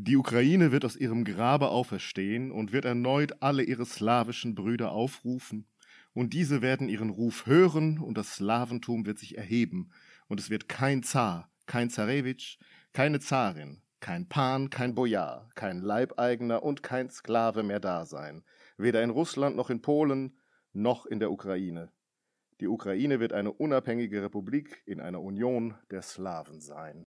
Die Ukraine wird aus ihrem Grabe auferstehen und wird erneut alle ihre slawischen Brüder aufrufen, und diese werden ihren Ruf hören, und das Slawentum wird sich erheben, und es wird kein Zar, kein Zarewitsch, keine Zarin, kein Pan, kein Bojar, kein Leibeigener und kein Sklave mehr da sein, weder in Russland noch in Polen noch in der Ukraine. Die Ukraine wird eine unabhängige Republik in einer Union der Slawen sein.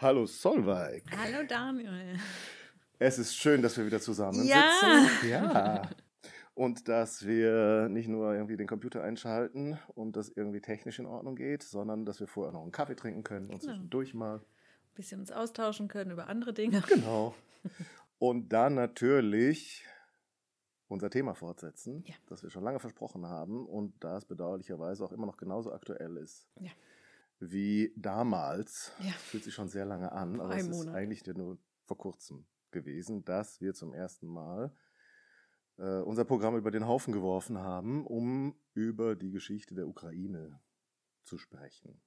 Hallo Solveig. Hallo Daniel. Es ist schön, dass wir wieder zusammen Ja. sitzen. Ja. Und dass wir nicht nur irgendwie den Computer einschalten und das irgendwie technisch in Ordnung geht, sondern dass wir vorher noch einen Kaffee trinken können und Genau. zwischendurch mal. Ein bisschen uns austauschen können über andere Dinge. Genau. Und dann natürlich unser Thema fortsetzen, Ja. das wir schon lange versprochen haben und das bedauerlicherweise auch immer noch genauso aktuell ist. Ja. Wie damals. Ja. Fühlt sich schon sehr lange an, Vor aber es ist Monat. eigentlich nur vor kurzem gewesen, dass wir zum ersten Mal äh, unser Programm über den Haufen geworfen haben, um über die Geschichte der Ukraine zu sprechen.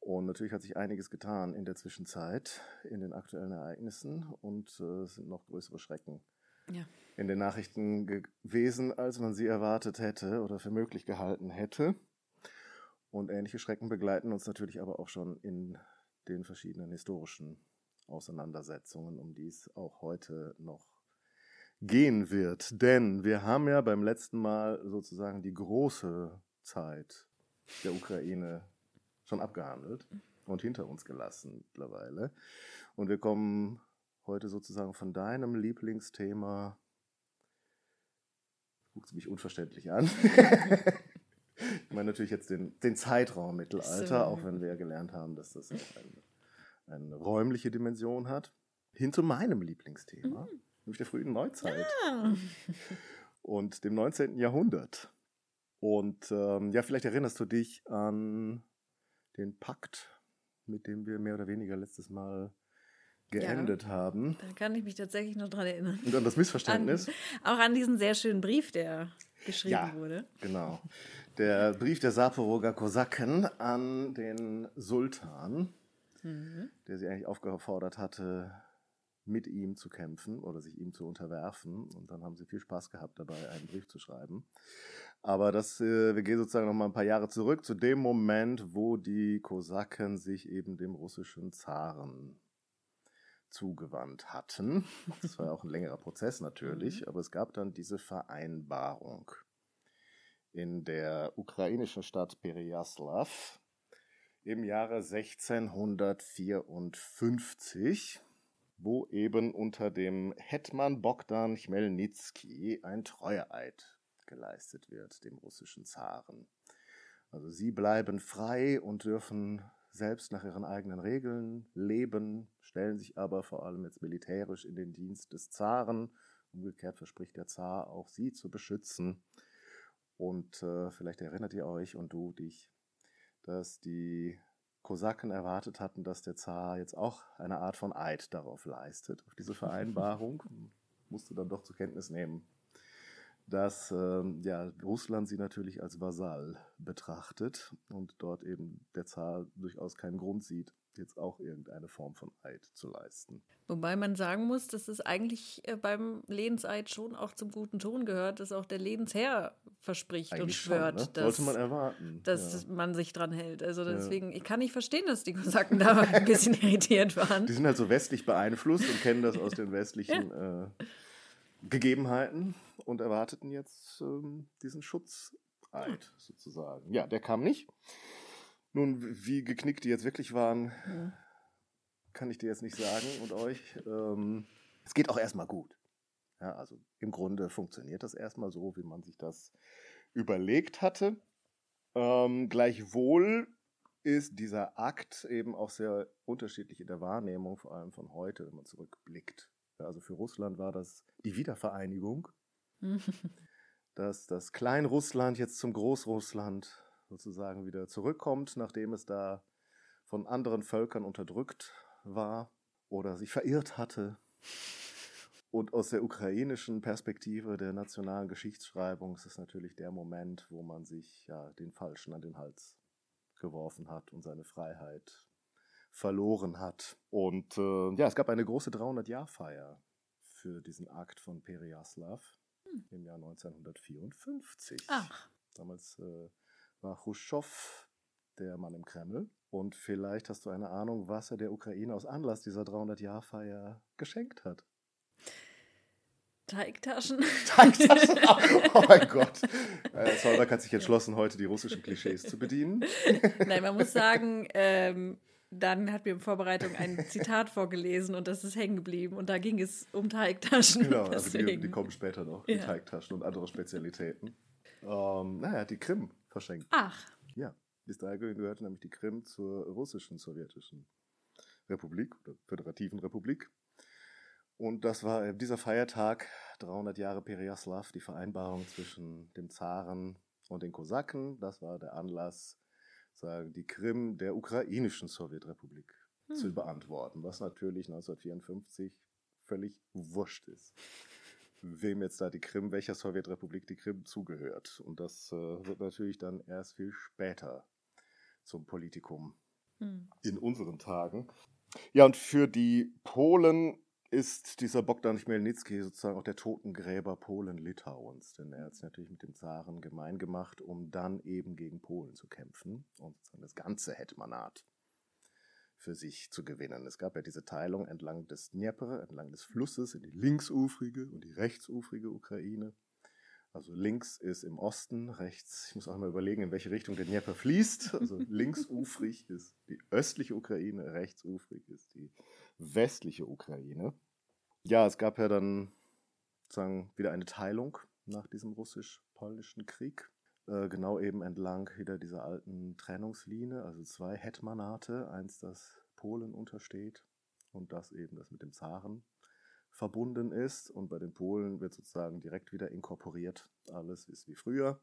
Und natürlich hat sich einiges getan in der Zwischenzeit, in den aktuellen Ereignissen und äh, es sind noch größere Schrecken Ja. in den Nachrichten gewesen, als man sie erwartet hätte oder für möglich gehalten hätte. Und ähnliche Schrecken begleiten uns natürlich aber auch schon in den verschiedenen historischen Auseinandersetzungen, um die es auch heute noch gehen wird. Denn wir haben ja beim letzten Mal sozusagen die große Zeit der Ukraine schon abgehandelt und hinter uns gelassen mittlerweile. Und wir kommen heute sozusagen von deinem Lieblingsthema. Guckst mich unverständlich an. ich meine natürlich jetzt den, den Zeitraum Mittelalter, So. auch wenn wir ja gelernt haben, dass das eine, eine räumliche Dimension hat. Hin zu meinem Lieblingsthema, nämlich der frühen Neuzeit Ah. und dem 19. Jahrhundert. Und ähm, ja, vielleicht erinnerst du dich an den Pakt, mit dem wir mehr oder weniger letztes Mal geendet haben. Da kann ich mich tatsächlich noch dran erinnern. Und an das Missverständnis. An, auch an diesen sehr schönen Brief, der geschrieben Ja. wurde. Genau. Der Brief der Saporoger Kosaken an den Sultan, Mhm. der sie eigentlich aufgefordert hatte, mit ihm zu kämpfen oder sich ihm zu unterwerfen. Und dann haben sie viel Spaß gehabt dabei, einen Brief zu schreiben. Aber das, äh, wir gehen sozusagen noch mal ein paar Jahre zurück zu dem Moment, wo die Kosaken sich eben dem russischen Zaren zugewandt hatten. Das war ja auch ein längerer Prozess natürlich, aber es gab dann diese Vereinbarung in der ukrainischen Stadt Perejaslav im Jahre 1654, wo eben unter dem Hetman Bogdan Chmelnytsky ein Treueeid geleistet wird, dem russischen Zaren. Also sie bleiben frei und dürfen selbst nach ihren eigenen Regeln leben, stellen sich aber vor allem jetzt militärisch in den Dienst des Zaren. Umgekehrt verspricht der Zar auch sie zu beschützen. Und äh, vielleicht erinnert ihr euch und du dich, dass die Kosaken erwartet hatten, dass der Zar jetzt auch eine Art von Eid darauf leistet, auf diese Vereinbarung. Musste dann doch zur Kenntnis nehmen, dass ähm, ja, Russland sie natürlich als Vasall betrachtet und dort eben der Zar durchaus keinen Grund sieht, jetzt auch irgendeine Form von Eid zu leisten. Wobei man sagen muss, dass es eigentlich äh, beim Lehnseid schon auch zum guten Ton gehört, dass auch der Lehnsherr verspricht und Eigentlich schon, schwört, ne? dass, Sollte man erwarten. dass ja. man sich dran hält. Also Ja. deswegen, ich kann nicht verstehen, dass die Kosaken da ein bisschen irritiert waren. Die sind halt so westlich beeinflusst und kennen das aus den westlichen äh, Gegebenheiten und erwarteten jetzt ähm, diesen Schutzeid sozusagen. Ja, der kam nicht. Nun, wie geknickt die jetzt wirklich waren, Ja. kann ich dir jetzt nicht sagen und euch. Ähm, es geht auch erstmal gut. Ja, also im Grunde funktioniert das erstmal so, wie man sich das überlegt hatte. Ähm, gleichwohl ist dieser Akt eben auch sehr unterschiedlich in der Wahrnehmung, vor allem von heute, wenn man zurückblickt. Ja, also für Russland war das die Wiedervereinigung dass das Kleinrussland jetzt zum Großrussland sozusagen wieder zurückkommt, nachdem es da von anderen Völkern unterdrückt war oder sich verirrt hatte. Und aus der ukrainischen Perspektive der nationalen Geschichtsschreibung ist es natürlich der Moment, wo man sich ja den Falschen an den Hals geworfen hat und seine Freiheit verloren hat. Und äh, ja, es gab eine große 300-Jahr-Feier für diesen Akt von Periaslav hm. im Jahr 1954. Ach. Damals äh, war Khrushchev der Mann im Kreml. Und vielleicht hast du eine Ahnung, was er der Ukraine aus Anlass dieser 300-Jahr-Feier geschenkt hat. Teigtaschen. Teigtaschen? Oh mein Gott. Äh, Soldak hat sich entschlossen, heute die russischen Klischees zu bedienen. Nein, man muss sagen, ähm, dann hat mir in Vorbereitung ein Zitat vorgelesen und das ist hängen geblieben. Und da ging es um Teigtaschen. Genau, also die, die, kommen später noch, die ja. Teigtaschen und andere Spezialitäten. Ähm, naja, die Krim verschenkt. Ach. Ja, bis dahin gehörte nämlich die Krim zur russischen sowjetischen Republik oder föderativen Republik. Und das war dieser Feiertag, 300 Jahre Periaslav, die Vereinbarung zwischen dem Zaren und den Kosaken. Das war der Anlass, sagen, die Krim der ukrainischen Sowjetrepublik hm. zu beantworten, was natürlich 1954 völlig wurscht ist. Wem jetzt da die Krim, welcher Sowjetrepublik die Krim zugehört. Und das äh, wird natürlich dann erst viel später zum Politikum hm. in unseren Tagen. Ja, und für die Polen ist dieser Bogdan Chmelnytsky sozusagen auch der Totengräber Polen-Litauens, denn er hat es natürlich mit dem Zaren gemein gemacht, um dann eben gegen Polen zu kämpfen und sozusagen das ganze Hetmanat für sich zu gewinnen. Es gab ja diese Teilung entlang des Dnieper, entlang des Flusses in die linksufrige und die rechtsufrige Ukraine. Also links ist im Osten, rechts, ich muss auch mal überlegen, in welche Richtung der Dnieper fließt. Also linksufrig ist die östliche Ukraine, rechtsufrig ist die westliche Ukraine. Ja, es gab ja dann sozusagen wieder eine Teilung nach diesem russisch-polnischen Krieg. Äh, genau eben entlang wieder dieser alten Trennungslinie, also zwei Hetmanate, eins, das Polen untersteht und das eben das mit dem Zaren verbunden ist. Und bei den Polen wird sozusagen direkt wieder inkorporiert. Alles ist wie früher.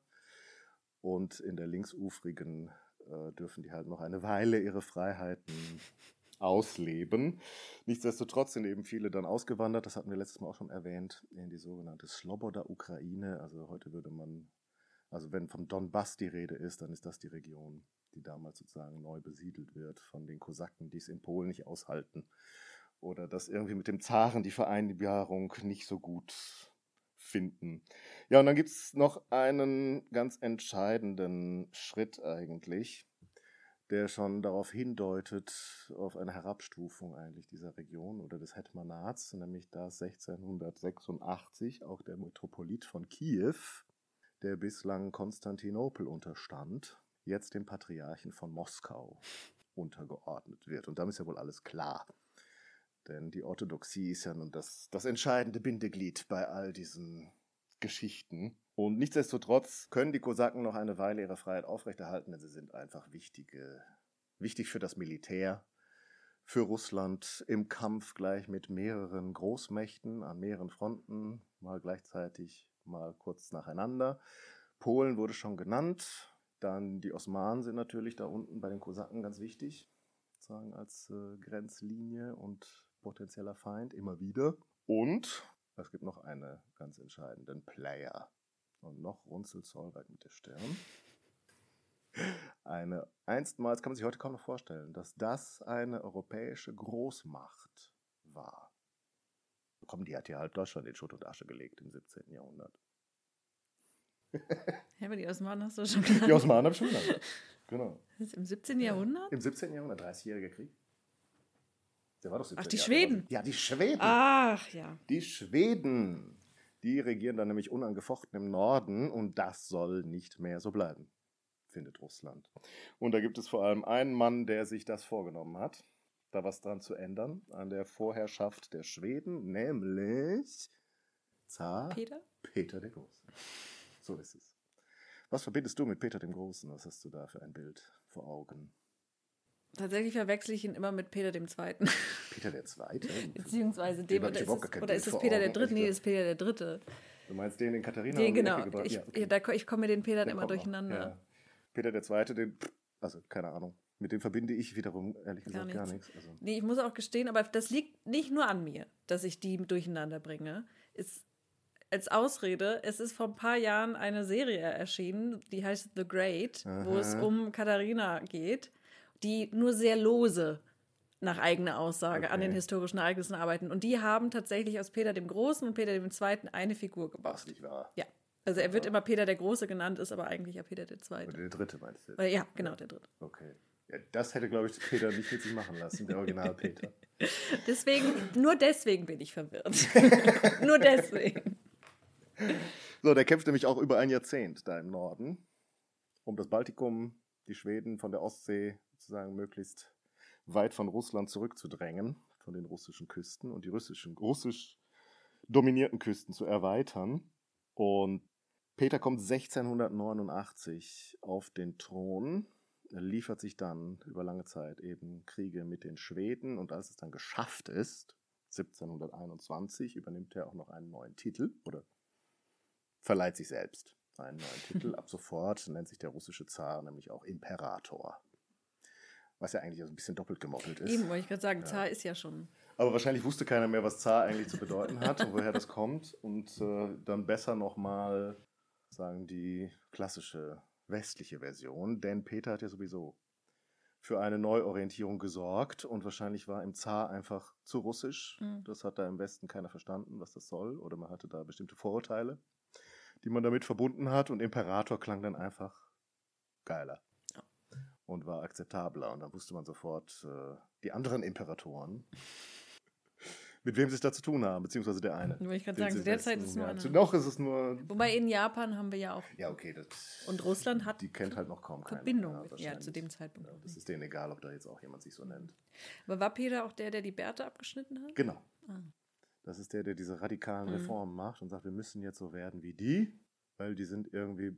Und in der linksufrigen äh, dürfen die halt noch eine Weile ihre Freiheiten ausleben. Nichtsdestotrotz sind eben viele dann ausgewandert, das hatten wir letztes Mal auch schon erwähnt, in die sogenannte Sloboda-Ukraine. Also heute würde man, also wenn vom Donbass die Rede ist, dann ist das die Region, die damals sozusagen neu besiedelt wird von den Kosaken, die es in Polen nicht aushalten. Oder dass irgendwie mit dem Zaren die Vereinbarung nicht so gut finden. Ja, und dann gibt es noch einen ganz entscheidenden Schritt eigentlich der schon darauf hindeutet, auf eine Herabstufung eigentlich dieser Region oder des Hetmanats, nämlich dass 1686 auch der Metropolit von Kiew, der bislang Konstantinopel unterstand, jetzt dem Patriarchen von Moskau untergeordnet wird. Und damit ist ja wohl alles klar. Denn die Orthodoxie ist ja nun das, das entscheidende Bindeglied bei all diesen Geschichten. Und nichtsdestotrotz können die Kosaken noch eine Weile ihre Freiheit aufrechterhalten, denn sie sind einfach wichtige, wichtig für das Militär, für Russland im Kampf gleich mit mehreren Großmächten an mehreren Fronten, mal gleichzeitig, mal kurz nacheinander. Polen wurde schon genannt, dann die Osmanen sind natürlich da unten bei den Kosaken ganz wichtig, sozusagen als äh, Grenzlinie und potenzieller Feind immer wieder. Und es gibt noch einen ganz entscheidenden Player und noch runzelt Zollweit mit der Stirn. Eine, einstmals kann man sich heute kaum noch vorstellen, dass das eine europäische Großmacht war. Komm, die hat ja halt Deutschland in Schutt und Asche gelegt im 17. Jahrhundert. Ja, aber die Osmanen hast du schon genannt. Die Osmanen habe ich schon genannt. Genau. Im 17. Jahrhundert? Im 17. Jahrhundert, 30-jähriger Krieg. Der war doch 17 Ach, die Schweden. Ja, die Schweden. Ach, ja. Die Schweden. Die regieren dann nämlich unangefochten im Norden und das soll nicht mehr so bleiben, findet Russland. Und da gibt es vor allem einen Mann, der sich das vorgenommen hat, da was dran zu ändern, an der Vorherrschaft der Schweden, nämlich Zar Peter, Peter der Große. So ist es. Was verbindest du mit Peter dem Großen? Was hast du da für ein Bild vor Augen? Tatsächlich verwechsel ich ihn immer mit Peter dem Zweiten. Peter der Zweite? Beziehungsweise dem, oder ist, es, oder ist es Peter der Dritte? Nee, ist Peter der Dritte. Du meinst den, den Katharina Den, genau. Ich, Ja, okay. da, ich komme mit den Petern Der immer durcheinander. Ja. Peter der Zweite, den, also keine Ahnung, mit dem verbinde ich wiederum ehrlich Gar gesagt gar nichts. nichts. Also, Nee, ich muss auch gestehen, aber das liegt nicht nur an mir, dass ich die durcheinander bringe. Ist als Ausrede, es ist vor ein paar Jahren eine Serie erschienen, die heißt The Great, wo es Aha. um Katharina geht, die nur sehr lose nach eigener Aussage an den Okay. historischen Ereignissen arbeiten. Und die haben tatsächlich aus Peter dem Großen und Peter dem Zweiten eine Figur gebaut. was nicht wahr. Ja. Also er wird immer Peter der Große genannt, ist aber eigentlich ja Peter der Zweite. Oder der Dritte meinst du? Oder, ja, genau, der Dritte. Okay. Ja, das hätte, glaube ich, Peter nicht mit sich machen lassen, der Original Peter. Deswegen, nur deswegen bin ich verwirrt. nur deswegen. So, der kämpft nämlich auch über ein Jahrzehnt da im Norden, um das Baltikum, die Schweden von der Ostsee sozusagen möglichst weit von Russland zurückzudrängen, von den russischen Küsten und die russischen, russisch dominierten Küsten zu erweitern. Und Peter kommt 1689 auf den Thron, liefert sich dann über lange Zeit eben Kriege mit den Schweden und als es dann geschafft ist, 1721, übernimmt er auch noch einen neuen Titel oder verleiht sich selbst einen neuen Titel. Ab sofort nennt sich der russische Zar nämlich auch Imperator. Was ja eigentlich so ein bisschen doppelt gemoppelt ist. Eben, wollte ich gerade sagen, Ja. Zar ist ja schon. Aber wahrscheinlich wusste keiner mehr, was Zar eigentlich zu bedeuten hat und woher das kommt. Und äh, dann besser nochmal sagen die klassische westliche Version. Denn Peter hat ja sowieso für eine Neuorientierung gesorgt und wahrscheinlich war im Zar einfach zu russisch. Mhm. Das hat da im Westen keiner verstanden, was das soll. Oder man hatte da bestimmte Vorurteile, die man damit verbunden hat. Und Imperator klang dann einfach geiler Ja. und war akzeptabler. Und dann wusste man sofort, äh, die anderen Imperatoren, mit wem sie es da zu tun haben, beziehungsweise der eine. Wollte ich gerade sagen, zu der Zeit ist es nur ja, Noch ist es nur. Wobei in Japan haben wir ja auch. Ja, okay. Das, Und Russland hat Die kennt halt noch kaum keiner. Verbindung ja. Ja, zu dem Zeitpunkt. Ja, das ist denen egal, ob da jetzt auch jemand sich so nennt. Aber war Peter auch der, der die Bärte abgeschnitten hat? Genau. Ah. Das ist der, der diese radikalen Mhm. Reformen macht und sagt, wir müssen jetzt so werden wie die, weil die sind irgendwie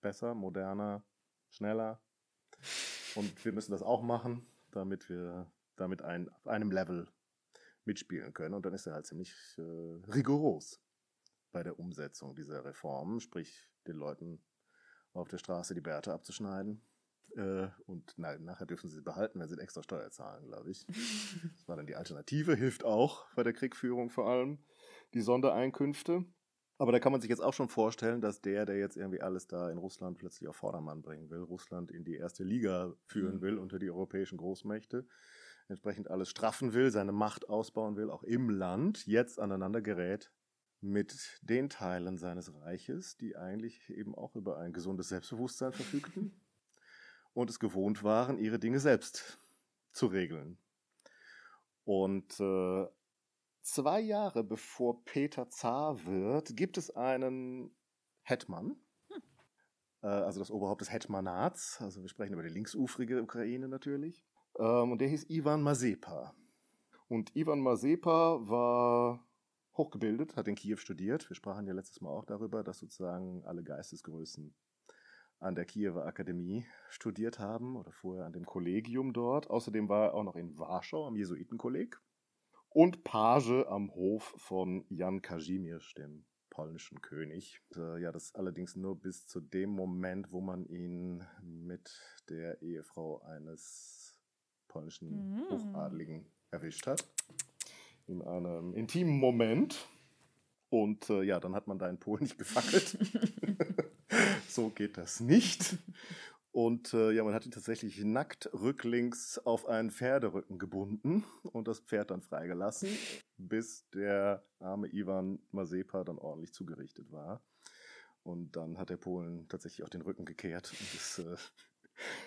besser, moderner, schneller. Und wir müssen das auch machen, damit wir damit ein, auf einem Level mitspielen können. Und dann ist er halt ziemlich äh, rigoros bei der Umsetzung dieser Reformen, sprich den Leuten auf der Straße die Bärte abzuschneiden. Äh, und nein, nachher dürfen sie sie behalten, wenn sie extra Steuer zahlen, glaube ich. Das war dann die Alternative, hilft auch bei der Kriegführung vor allem, die Sondereinkünfte. Aber da kann man sich jetzt auch schon vorstellen, dass der, der jetzt irgendwie alles da in Russland plötzlich auf Vordermann bringen will, Russland in die erste Liga führen Mhm. will unter die europäischen Großmächte, entsprechend alles straffen will, seine Macht ausbauen will, auch im Land, jetzt aneinander gerät mit den Teilen seines Reiches, die eigentlich eben auch über ein gesundes Selbstbewusstsein verfügten und es gewohnt waren, ihre Dinge selbst zu regeln. Und äh, zwei Jahre bevor Peter Zar wird, gibt es einen Hetman, äh, also das Oberhaupt des Hetmanats, also wir sprechen über die linksufrige Ukraine natürlich, ähm, und der hieß Ivan Mazepa. Und Ivan Mazepa war hochgebildet, hat in Kiew studiert. Wir sprachen ja letztes Mal auch darüber, dass sozusagen alle Geistesgrößen an der Kiewer Akademie studiert haben oder vorher an dem Kollegium dort. Außerdem war er auch noch in Warschau am Jesuitenkolleg und Page am Hof von Jan Kazimierz, dem polnischen König. Äh, ja, das allerdings nur bis zu dem Moment, wo man ihn mit der Ehefrau eines polnischen Mhm. Hochadligen erwischt hat. In einem intimen Moment. Und äh, ja, dann hat man da in Polen nicht gefackelt. so geht das nicht. Und äh, ja, man hat ihn tatsächlich nackt rücklings auf einen Pferderücken gebunden und das Pferd dann freigelassen, bis der arme Ivan Mazepa dann ordentlich zugerichtet war. Und dann hat der Polen tatsächlich auch den Rücken gekehrt und ist äh,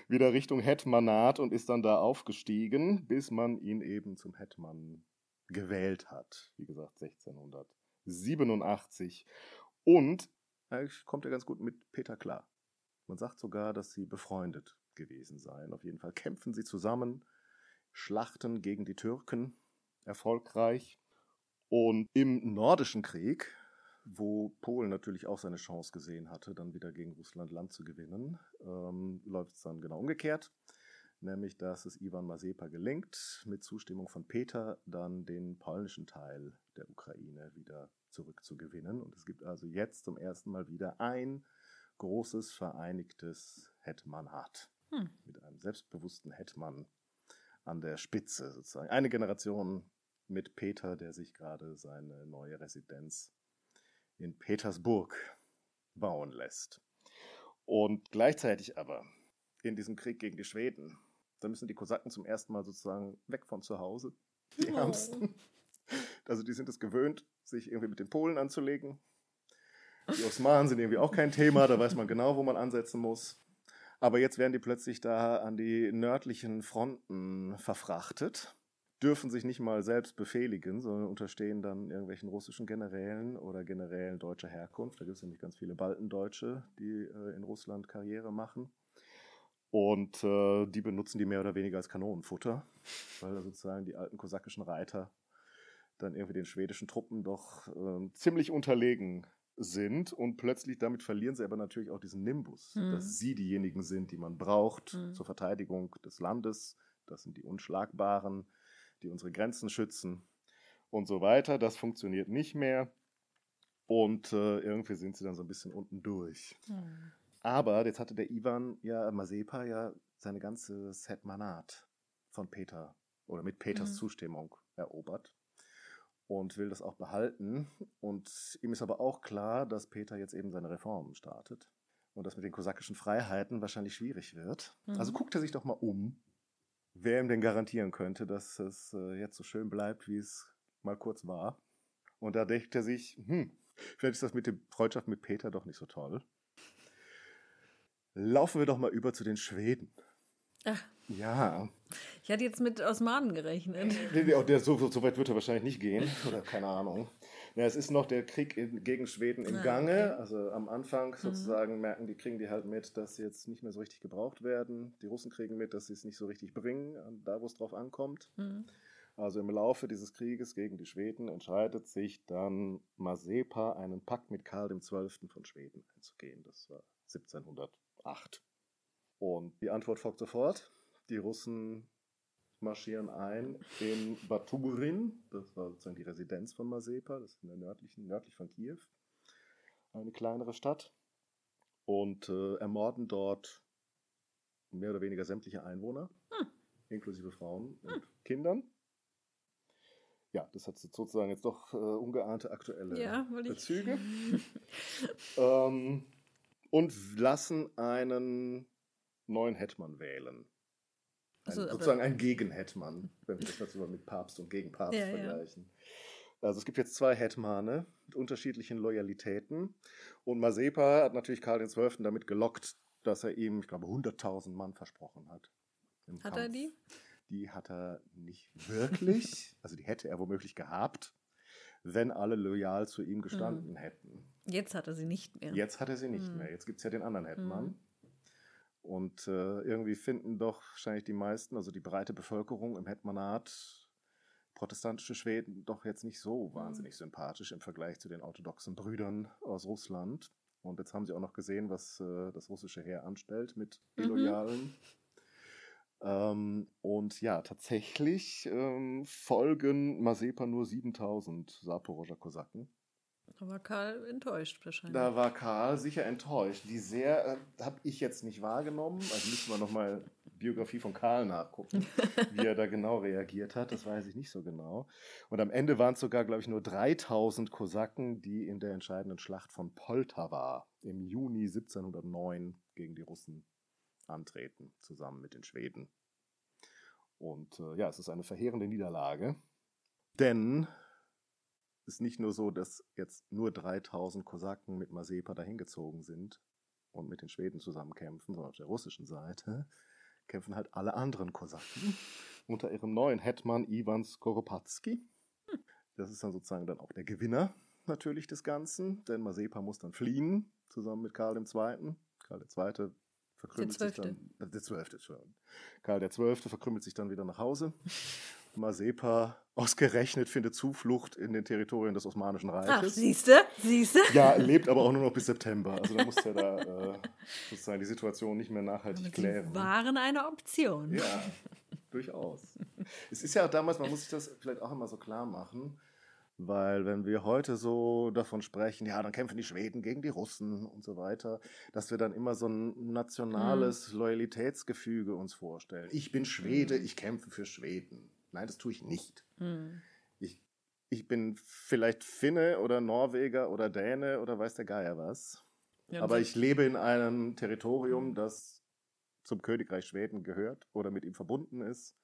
wieder Richtung Hetmanat und ist dann da aufgestiegen, bis man ihn eben zum Hetman gewählt hat. Wie gesagt, 1687. Und eigentlich kommt er ganz gut mit Peter klar. Man sagt sogar, dass sie befreundet gewesen seien. Auf jeden Fall kämpfen sie zusammen, schlachten gegen die Türken erfolgreich. Und im Nordischen Krieg, wo Polen natürlich auch seine Chance gesehen hatte, dann wieder gegen Russland Land zu gewinnen, ähm, läuft es dann genau umgekehrt. nämlich dass es Ivan Mazepa gelingt, mit Zustimmung von Peter dann den polnischen Teil der Ukraine wieder zurückzugewinnen. Und es gibt also jetzt zum ersten Mal wieder ein großes vereinigtes Hetmanat hm. mit einem selbstbewussten Hetman an der Spitze sozusagen. Eine Generation mit Peter, der sich gerade seine neue Residenz in Petersburg bauen lässt. Und gleichzeitig aber in diesem Krieg gegen die Schweden, da müssen die Kosaken zum ersten Mal sozusagen weg von zu Hause. Die oh. Ärmsten. Also die sind es gewöhnt, sich irgendwie mit den Polen anzulegen. Die Osmanen sind irgendwie auch kein Thema, da weiß man genau, wo man ansetzen muss. Aber jetzt werden die plötzlich da an die nördlichen Fronten verfrachtet, dürfen sich nicht mal selbst befehligen, sondern unterstehen dann irgendwelchen russischen Generälen oder Generälen deutscher Herkunft. Da gibt es nämlich ganz viele Baltendeutsche, die äh, in Russland Karriere machen. Und äh, die benutzen die mehr oder weniger als Kanonenfutter, weil sozusagen die alten kosakischen Reiter dann irgendwie den schwedischen Truppen doch äh, ziemlich unterlegen sind und plötzlich damit verlieren sie aber natürlich auch diesen Nimbus, mhm. dass sie diejenigen sind, die man braucht mhm. zur Verteidigung des Landes. Das sind die Unschlagbaren, die unsere Grenzen schützen und so weiter. Das funktioniert nicht mehr und äh, irgendwie sind sie dann so ein bisschen unten durch. Mhm. Aber jetzt hatte der Ivan ja Mazepa ja seine ganze Hetmanat von Peter oder mit Peters mhm. Zustimmung erobert und will das auch behalten. Und ihm ist aber auch klar, dass Peter jetzt eben seine Reformen startet und das mit den kosakischen Freiheiten wahrscheinlich schwierig wird. Mhm. Also guckt er sich doch mal um, wer ihm denn garantieren könnte, dass es äh, jetzt so schön bleibt, wie es mal kurz war. Und da denkt er sich, hm, vielleicht ist das mit der Freundschaft mit Peter doch nicht so toll. Laufen wir doch mal über zu den Schweden. Ach. Ja. Ich hatte jetzt mit Osmanen gerechnet. Der, so, so, weit wird er wahrscheinlich nicht gehen. Oder keine Ahnung. Ja, es ist noch der Krieg in, gegen Schweden im ah, Gange. Okay. Also am Anfang mhm. sozusagen mhm. merken die, kriegen die halt mit, dass sie jetzt nicht mehr so richtig gebraucht werden. Die Russen kriegen mit, dass sie es nicht so richtig bringen, da wo es drauf ankommt. Mhm. Also im Laufe dieses Krieges gegen die Schweden entscheidet sich dann Mazepa, einen Pakt mit Karl XII. von Schweden einzugehen. Das war 1708. Und die Antwort folgt sofort. Die Russen marschieren ein in Baturin, das war sozusagen die Residenz von Mazepa, das ist in der nördlichen, nördlich von Kiew, eine kleinere Stadt, und äh, ermorden dort mehr oder weniger sämtliche Einwohner, hm. inklusive Frauen und hm. Kindern. Ja, das hat sozusagen jetzt doch äh, ungeahnte aktuelle ja, Bezüge. ähm, und lassen einen neuen Hetman wählen. Ein, also, sozusagen ein Gegenhetman, wenn wir das jetzt mit Papst und Gegenpapst ja, vergleichen. Ja. Also es gibt jetzt zwei Hetmane mit unterschiedlichen Loyalitäten. Und Mazepa hat natürlich Karl XII. damit gelockt, dass er ihm, ich glaube, 100.000 Mann versprochen hat. Hat Kampf. er die? Die hat er nicht wirklich. also die hätte er womöglich gehabt, wenn alle loyal zu ihm gestanden mhm. hätten. Jetzt hat er sie nicht mehr. Jetzt hat er sie nicht mhm. mehr. Jetzt gibt es ja den anderen Hetman. Mhm. Und äh, irgendwie finden doch wahrscheinlich die meisten, also die breite Bevölkerung im Hetmanat, protestantische Schweden doch jetzt nicht so mhm. wahnsinnig mhm. sympathisch im Vergleich zu den orthodoxen Brüdern aus Russland. Und jetzt haben sie auch noch gesehen, was äh, das russische Heer anstellt mit mhm. Illoyalen. Mhm. Ähm, und ja, tatsächlich ähm, folgen Mazepa nur 7000 Saporoger Kosaken. Da war Karl enttäuscht wahrscheinlich. Da war Karl sicher enttäuscht. Die sehr äh, habe ich jetzt nicht wahrgenommen. Also müssen wir nochmal Biografie von Karl nachgucken, wie er da genau reagiert hat. Das weiß ich nicht so genau. Und am Ende waren es sogar, glaube ich, nur 3000 Kosaken, die in der entscheidenden Schlacht von Poltawa im Juni 1709 gegen die Russen antreten, zusammen mit den Schweden. Und äh, ja, es ist eine verheerende Niederlage. Denn ist nicht nur so, dass jetzt nur 3000 Kosaken mit Mazepa dahingezogen sind und mit den Schweden zusammen kämpfen, sondern auf der russischen Seite kämpfen halt alle anderen Kosaken unter ihrem neuen Hetman Ivan Skoropadsky. Das ist dann sozusagen dann auch der Gewinner natürlich des Ganzen, denn Mazepa muss dann fliehen, zusammen mit Karl II. Karl II. verkrümmelt sich dann, äh, der Zwölfte, Karl II. verkrümmelt sich dann wieder nach Hause Mazepa ausgerechnet findet Zuflucht in den Territorien des Osmanischen Reiches. Ach, siehste, siehste. Ja, lebt aber auch nur noch bis September. Also da muss er da äh, sozusagen die Situation nicht mehr nachhaltig aber klären. waren eine Option. Ja, durchaus. es ist ja auch damals, man muss sich das vielleicht auch immer so klar machen, weil wenn wir heute so davon sprechen, ja, dann kämpfen die Schweden gegen die Russen und so weiter, dass wir dann immer so ein nationales mhm. Loyalitätsgefüge uns vorstellen. Ich bin Schwede, mhm. ich kämpfe für Schweden. Nein, das tue ich nicht. Mhm. Ich, ich bin vielleicht Finne oder Norweger oder Däne oder weiß der Geier was. Ja, Aber ich lebe in einem Territorium, das zum Königreich Schweden gehört oder mit ihm verbunden ist.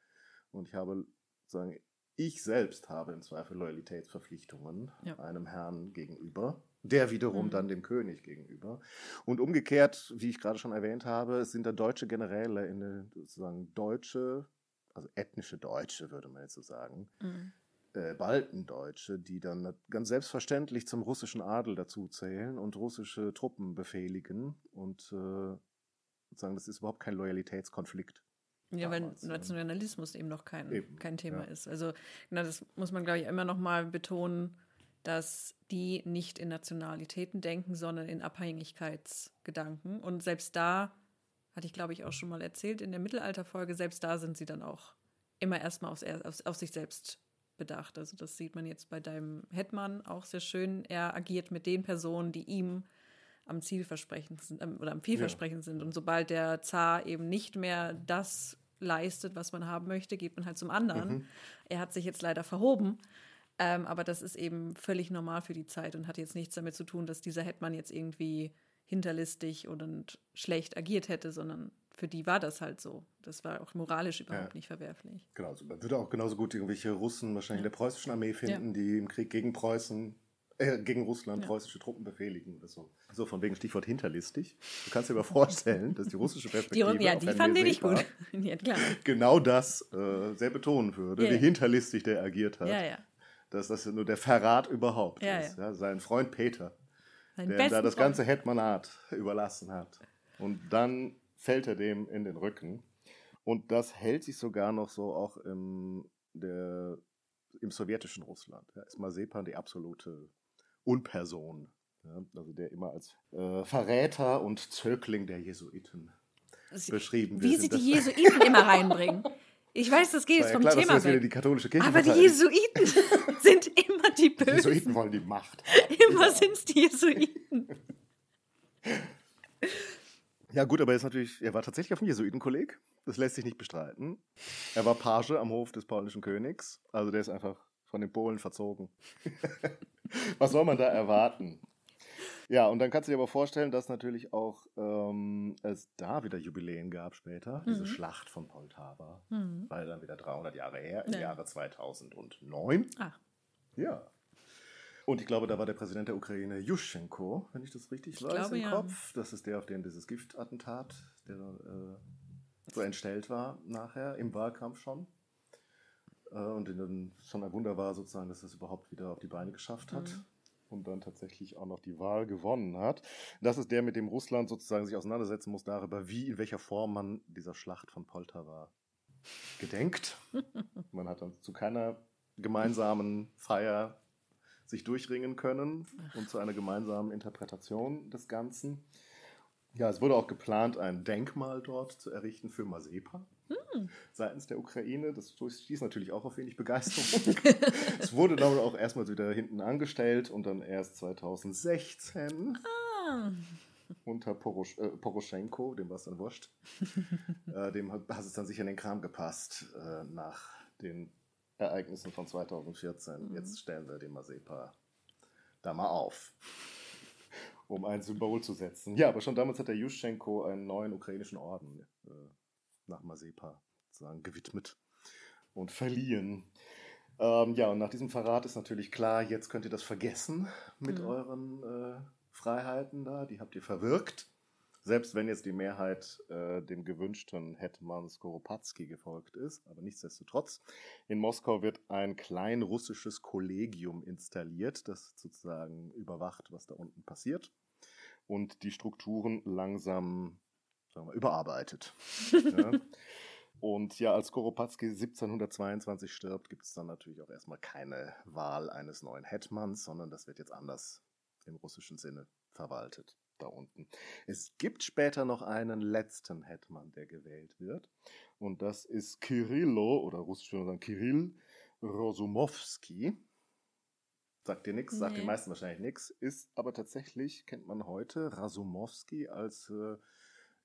Und ich habe sozusagen ich selbst habe im Zweifel Loyalitätsverpflichtungen ja. einem Herrn gegenüber, der wiederum mhm. dann dem König gegenüber. Und umgekehrt, wie ich gerade schon erwähnt habe, sind da deutsche Generäle in sozusagen deutsche, also ethnische Deutsche, würde man jetzt so sagen, mhm. äh, Baltendeutsche, die dann ganz selbstverständlich zum russischen Adel dazu zählen und russische Truppen befehligen. Und äh, sozusagen, das ist überhaupt kein Loyalitätskonflikt. Ja, weil Nationalismus eben noch kein, eben, kein Thema ja. ist. Also genau, das muss man, glaube ich, immer noch mal betonen, dass die nicht in Nationalitäten denken, sondern in Abhängigkeitsgedanken. Und selbst da, hatte ich, glaube ich, auch schon mal erzählt in der Mittelalterfolge, selbst da sind sie dann auch immer erstmal aufs, auf, auf sich selbst bedacht. Also das sieht man jetzt bei deinem Hetman auch sehr schön. Er agiert mit den Personen, die ihm am Zielversprechen sind ähm, oder am vielversprechend ja. sind. Und sobald der Zar eben nicht mehr das leistet, was man haben möchte, geht man halt zum anderen. Mhm. Er hat sich jetzt leider verhoben. Ähm, aber das ist eben völlig normal für die Zeit und hat jetzt nichts damit zu tun, dass dieser Hetman jetzt irgendwie hinterlistig und schlecht agiert hätte, sondern für die war das halt so. Das war auch moralisch überhaupt ja. nicht verwerflich. Genau, also man würde auch genauso gut irgendwelche Russen wahrscheinlich ja. in der preußischen Armee finden, ja. die im Krieg gegen Preußen äh, gegen Russland preußische Truppen befehligen oder so. So von wegen Stichwort hinterlistig. Du kannst dir aber vorstellen, dass die russische Perspektive. Die, ja, die fand ich gut. ja, klar. Genau das äh, sehr betonen würde, wie hinterlistig der agiert hat. Ja, ja. Dass das nur der Verrat überhaupt ist. Ja. sein Freund Peter, Sein der da das ganze Hetmanat überlassen hat. Und dann fällt er dem in den Rücken. Und das hält sich sogar noch so auch im, der, im sowjetischen Russland. Ja, ist Mazepan die absolute Unperson. Ja, also der immer als äh, Verräter und Zögling der Jesuiten Sie, beschrieben wird. Wie sie die Jesuiten immer reinbringen. Ich weiß, das geht jetzt vom klar, Thema weg. Die katholische Kirche aber die Jesuiten sind immer die Bösen. Jesuiten wollen die Macht. Immer sind es die Jesuiten. Ja gut, aber er ist natürlich, er war tatsächlich auf dem Jesuitenkolleg. Das lässt sich nicht bestreiten. Er war Page am Hof des polnischen Königs. Also der ist einfach von den Polen verzogen. Was soll man da erwarten? Ja, und dann kannst du dir aber vorstellen, dass natürlich auch ähm, es da wieder Jubiläen gab später, mhm. diese Schlacht von Poltava, mhm. weil dann wieder 300 Jahre her, im ja. Jahre 2009. Ach. Ja. Und ich glaube, da war der Präsident der Ukraine Juschenko, wenn ich das richtig ich weiß glaube, im ja. Kopf. Das ist der, auf den dieses Giftattentat, der äh, so entstellt war nachher, im Wahlkampf schon. Äh, und dann schon ein Wunder war sozusagen, dass er es überhaupt wieder auf die Beine geschafft hat. Mhm. Und dann tatsächlich auch noch die Wahl gewonnen hat. Das ist der, mit dem Russland sozusagen sich auseinandersetzen muss darüber, wie, in welcher Form man dieser Schlacht von Poltava gedenkt. man hat dann zu keiner gemeinsamen Feier sich durchringen können und zu einer gemeinsamen Interpretation des Ganzen. Ja, es wurde auch geplant, ein Denkmal dort zu errichten für Mazepa hm. seitens der Ukraine. Das stieß natürlich auch auf wenig Begeisterung. es wurde dann auch erstmal wieder hinten angestellt und dann erst 2016 ah. unter Porosch, äh, Poroschenko, dem war es dann wurscht. äh, dem hat, hat, es dann sicher in den Kram gepasst äh, nach den Ereignissen von 2014. Mhm. Jetzt stellen wir den Mazepa da mal auf um ein Symbol zu setzen. Ja, aber schon damals hat der Juschenko einen neuen ukrainischen Orden äh, nach Mazepa sozusagen gewidmet und verliehen. Ähm, ja, und nach diesem Verrat ist natürlich klar, jetzt könnt ihr das vergessen mit mhm. euren äh, Freiheiten da, die habt ihr verwirkt. Selbst wenn jetzt die Mehrheit äh, dem gewünschten Hetman Skoropadsky gefolgt ist, aber nichtsdestotrotz. In Moskau wird ein klein russisches Kollegium installiert, das sozusagen überwacht, was da unten passiert und die Strukturen langsam sagen wir, überarbeitet. ja. Und ja, als Koropatsky 1722 stirbt, gibt es dann natürlich auch erstmal keine Wahl eines neuen Hetmans, sondern das wird jetzt anders im russischen Sinne verwaltet da unten. Es gibt später noch einen letzten Hetman, der gewählt wird. Und das ist Kirillo, oder russisch würde man sagen Kirill Rosumowski. Sagt dir nichts, sagt nee. den meisten wahrscheinlich nichts, ist aber tatsächlich, kennt man heute, Rasumowski als äh,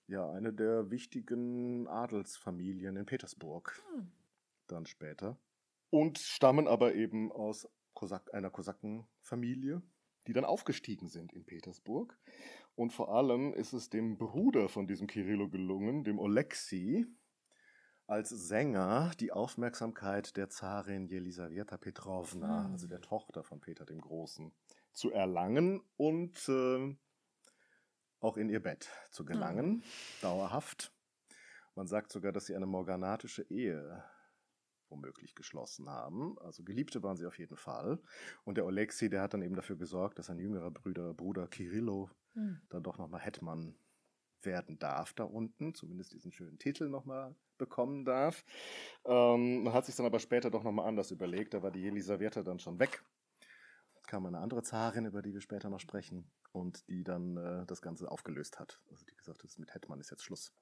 ja, eine der wichtigen Adelsfamilien in Petersburg. Hm. Dann später. Und stammen aber eben aus Kosak einer Kosakenfamilie, die dann aufgestiegen sind in Petersburg. Und vor allem ist es dem Bruder von diesem Kirillo gelungen, dem Oleksi, als Sänger die Aufmerksamkeit der Zarin Jelisaweta Petrovna, mhm. also der Tochter von Peter dem Großen, zu erlangen und äh, auch in ihr Bett zu gelangen, mhm. dauerhaft. Man sagt sogar, dass sie eine morganatische Ehe womöglich geschlossen haben. Also Geliebte waren sie auf jeden Fall. Und der Oleksi, der hat dann eben dafür gesorgt, dass sein jüngerer Bruder, Bruder Kirillo mhm. dann doch nochmal Hetman werden darf da unten, zumindest diesen schönen Titel nochmal bekommen darf. Ähm, hat sich dann aber später doch nochmal anders überlegt, da war die Elisaweta dann schon weg. Kam eine andere Zarin, über die wir später noch sprechen, und die dann äh, das Ganze aufgelöst hat. Also die gesagt hat, mit Hetman ist jetzt Schluss.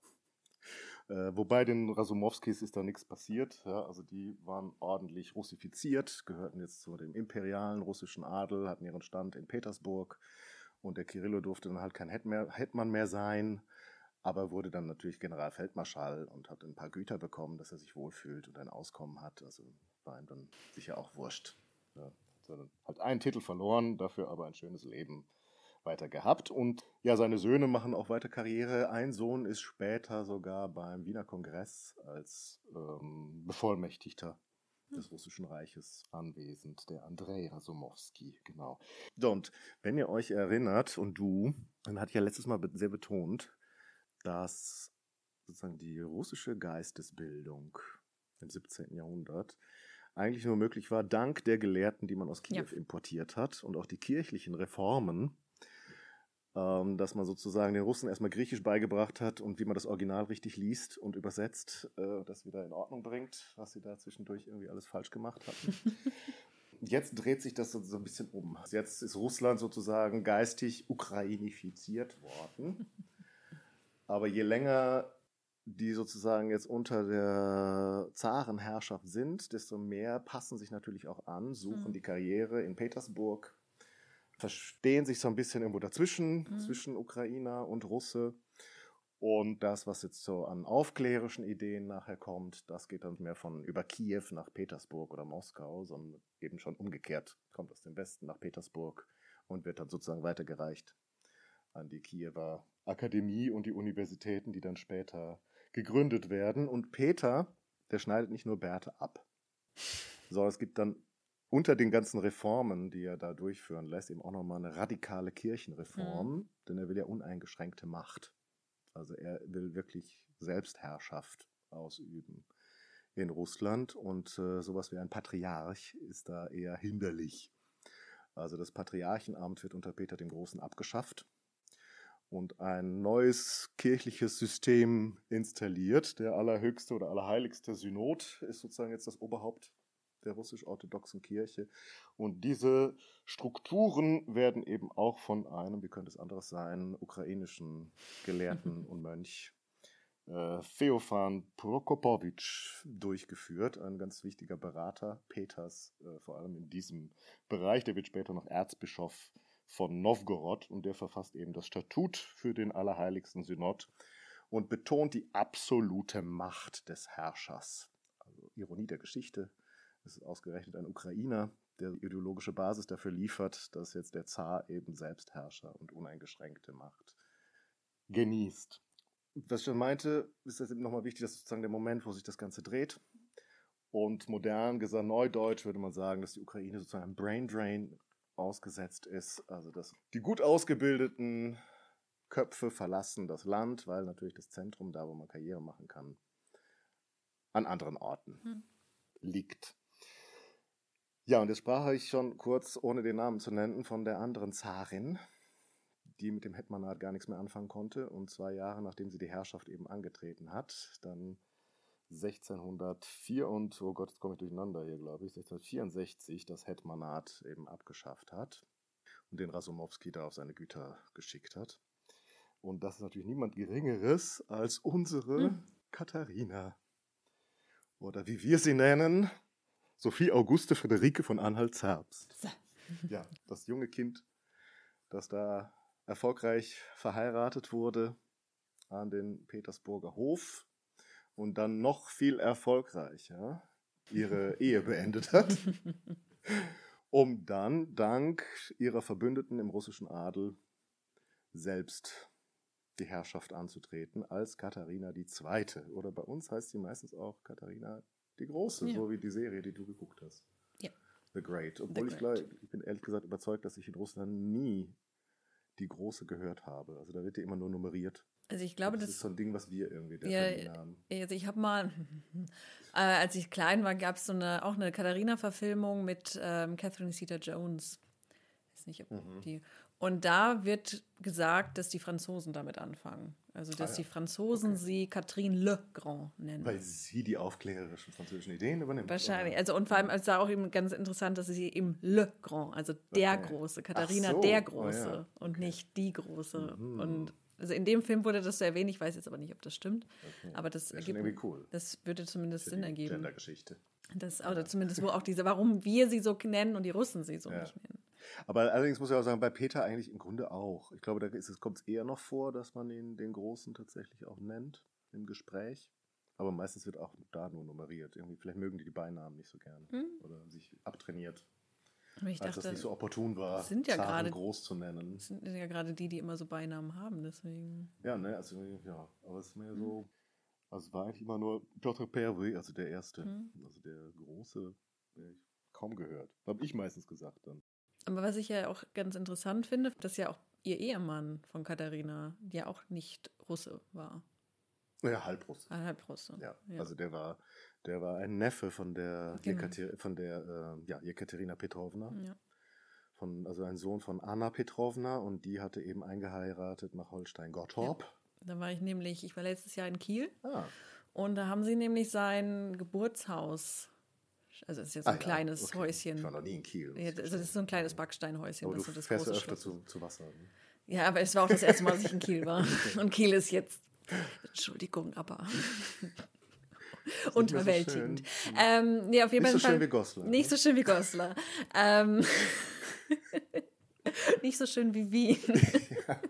Äh, wobei den Rasumowskis ist da nichts passiert. Ja, also die waren ordentlich russifiziert, gehörten jetzt zu dem imperialen russischen Adel, hatten ihren Stand in Petersburg. Und der Kirillo durfte dann halt kein Hetman mehr sein, aber wurde dann natürlich Generalfeldmarschall und hat ein paar Güter bekommen, dass er sich wohlfühlt und ein Auskommen hat. Also war ihm dann sicher auch wurscht. Ja, hat einen Titel verloren, dafür aber ein schönes Leben weiter gehabt. Und ja, seine Söhne machen auch weiter Karriere. Ein Sohn ist später sogar beim Wiener Kongress als ähm, Bevollmächtigter des Russischen Reiches anwesend, der Andrei Rasumowski, genau. und wenn ihr euch erinnert, und du, dann hatte ich ja letztes Mal sehr betont, dass sozusagen die russische Geistesbildung im 17. Jahrhundert eigentlich nur möglich war dank der Gelehrten, die man aus Kiew ja. importiert hat und auch die kirchlichen Reformen, ähm, dass man sozusagen den Russen erstmal Griechisch beigebracht hat und wie man das Original richtig liest und übersetzt, äh, das wieder in Ordnung bringt, was sie da zwischendurch irgendwie alles falsch gemacht hatten. Jetzt dreht sich das so, so ein bisschen um. Jetzt ist Russland sozusagen geistig ukrainifiziert worden. Aber je länger die sozusagen jetzt unter der Zarenherrschaft sind, desto mehr passen sich natürlich auch an, suchen mhm. die Karriere in Petersburg, verstehen sich so ein bisschen irgendwo dazwischen, mhm. zwischen Ukrainer und Russe. Und das, was jetzt so an aufklärischen Ideen nachher kommt, das geht dann mehr von über Kiew nach Petersburg oder Moskau, sondern eben schon umgekehrt, kommt aus dem Westen nach Petersburg und wird dann sozusagen weitergereicht an die Kiewer Akademie und die Universitäten, die dann später gegründet werden. Und Peter, der schneidet nicht nur Bärte ab, sondern es gibt dann unter den ganzen Reformen, die er da durchführen lässt, eben auch nochmal eine radikale Kirchenreform, mhm. denn er will ja uneingeschränkte Macht. Also er will wirklich Selbstherrschaft ausüben in Russland und äh, sowas wie ein Patriarch ist da eher hinderlich. Also das Patriarchenamt wird unter Peter dem Großen abgeschafft und ein neues kirchliches System installiert. Der allerhöchste oder allerheiligste Synod ist sozusagen jetzt das Oberhaupt der russisch-orthodoxen Kirche. Und diese Strukturen werden eben auch von einem, wie könnte es anderes sein, ukrainischen Gelehrten und Mönch äh, Feofan Prokopowitsch durchgeführt, ein ganz wichtiger Berater Peters, äh, vor allem in diesem Bereich. Der wird später noch Erzbischof von Novgorod und der verfasst eben das Statut für den Allerheiligsten Synod und betont die absolute Macht des Herrschers. Also Ironie der Geschichte, es ist ausgerechnet ein Ukrainer, der die ideologische Basis dafür liefert, dass jetzt der Zar eben Selbstherrscher und uneingeschränkte Macht genießt. Was ich schon meinte, ist das eben nochmal wichtig, dass sozusagen der Moment, wo sich das Ganze dreht. Und modern gesagt, neudeutsch würde man sagen, dass die Ukraine sozusagen ein Brain Drain ausgesetzt ist. Also dass die gut ausgebildeten Köpfe verlassen das Land, weil natürlich das Zentrum, da wo man Karriere machen kann, an anderen Orten hm. liegt. Ja, und jetzt sprach ich schon kurz, ohne den Namen zu nennen, von der anderen Zarin, die mit dem Hetmanat gar nichts mehr anfangen konnte. Und zwei Jahre nachdem sie die Herrschaft eben angetreten hat, dann 1604 und, oh Gott, jetzt komme ich durcheinander hier, glaube ich, 1664 das Hetmanat eben abgeschafft hat und den Rasumowski da auf seine Güter geschickt hat. Und das ist natürlich niemand Geringeres als unsere hm. Katharina. Oder wie wir sie nennen, Sophie Auguste Friederike von Anhalt-Zerbst. So. Ja, das junge Kind, das da erfolgreich verheiratet wurde an den Petersburger Hof und dann noch viel erfolgreicher ihre Ehe beendet hat, um dann dank ihrer Verbündeten im russischen Adel selbst die Herrschaft anzutreten als Katharina II. Oder bei uns heißt sie meistens auch Katharina die Große, ja. so wie die Serie, die du geguckt hast. Ja. The Great. Obwohl The ich, Great. ich bin ehrlich gesagt überzeugt, dass ich in Russland nie die Große gehört habe. Also da wird die immer nur nummeriert. Also ich glaube, das, das ist so ein Ding, was wir irgendwie der ja, haben. Also ich habe mal, äh, als ich klein war, gab es so eine auch eine Katharina-Verfilmung mit ähm, Catherine Zeta-Jones. Ich weiß nicht, ob mhm. die. Und da wird gesagt, dass die Franzosen damit anfangen. Also, dass ah, ja. die Franzosen okay. sie Catherine Le Grand nennen. Weil sie die aufklärerischen französischen Ideen übernimmt. Wahrscheinlich. Oder? Also, und vor allem ist da auch eben ganz interessant, dass sie eben Le Grand, also der okay. Große, Katharina so. der Große oh, ja. und okay. nicht die Große. Mhm. Und also in dem Film wurde das so erwähnt, ich weiß jetzt aber nicht, ob das stimmt. Aber das, ergibt, cool. das würde zumindest Sinn ergeben. Gendergeschichte. Das, oder zumindest wo auch diese, warum wir sie so nennen und die Russen sie so nicht nennen. Aber allerdings muss ich auch sagen, bei Peter eigentlich im Grunde auch. Ich glaube, da kommt es eher noch vor, dass man ihn den Großen tatsächlich auch nennt im Gespräch. Aber meistens wird auch da nur nummeriert. Irgendwie, vielleicht mögen die die Beinamen nicht so gern. Hm? Oder sich abtrainiert. Aber ich dachte, das nicht so opportun war, sind ja gerade groß zu nennen. sind ja gerade die, die immer so Beinamen haben, deswegen. Ja, ne, also ja, aber es ist mehr hm. so, also war eigentlich immer nur Piotr Perwy, also der Erste, hm. also der Große, der ich kaum gehört. Habe ich meistens gesagt dann. Aber was ich ja auch ganz interessant finde, dass ja auch ihr Ehemann von Katharina ja auch nicht Russe war. Ja, Halbrusse. Ah, Halbrusse. Ja, ja, also der war, der war ein Neffe von der, genau. Jekater von der äh, ja, Jekaterina Petrovna. Ja. Von, also ein Sohn von Anna Petrovna und die hatte eben eingeheiratet nach Holstein-Gottorp. Ja. Da war ich nämlich, ich war letztes Jahr in Kiel. Ah. Und da haben sie nämlich sein Geburtshaus also es ist jetzt so ein ah, kleines ja, okay. Häuschen. Ich war noch nie in Kiel. Ja, also das ist so ein kleines Backsteinhäuschen. Aber du das das fährst große öfter zu, zu, Wasser. Ne? Ja, aber es war auch das erste Mal, dass ich in Kiel war. Und Kiel ist jetzt, Entschuldigung, aber unterwältigend. So ähm, nee, auf jeden nicht so Fall, schön wie Goslar. Nicht ne? so schön wie Goslar. ähm, nicht so schön wie Wien. ja.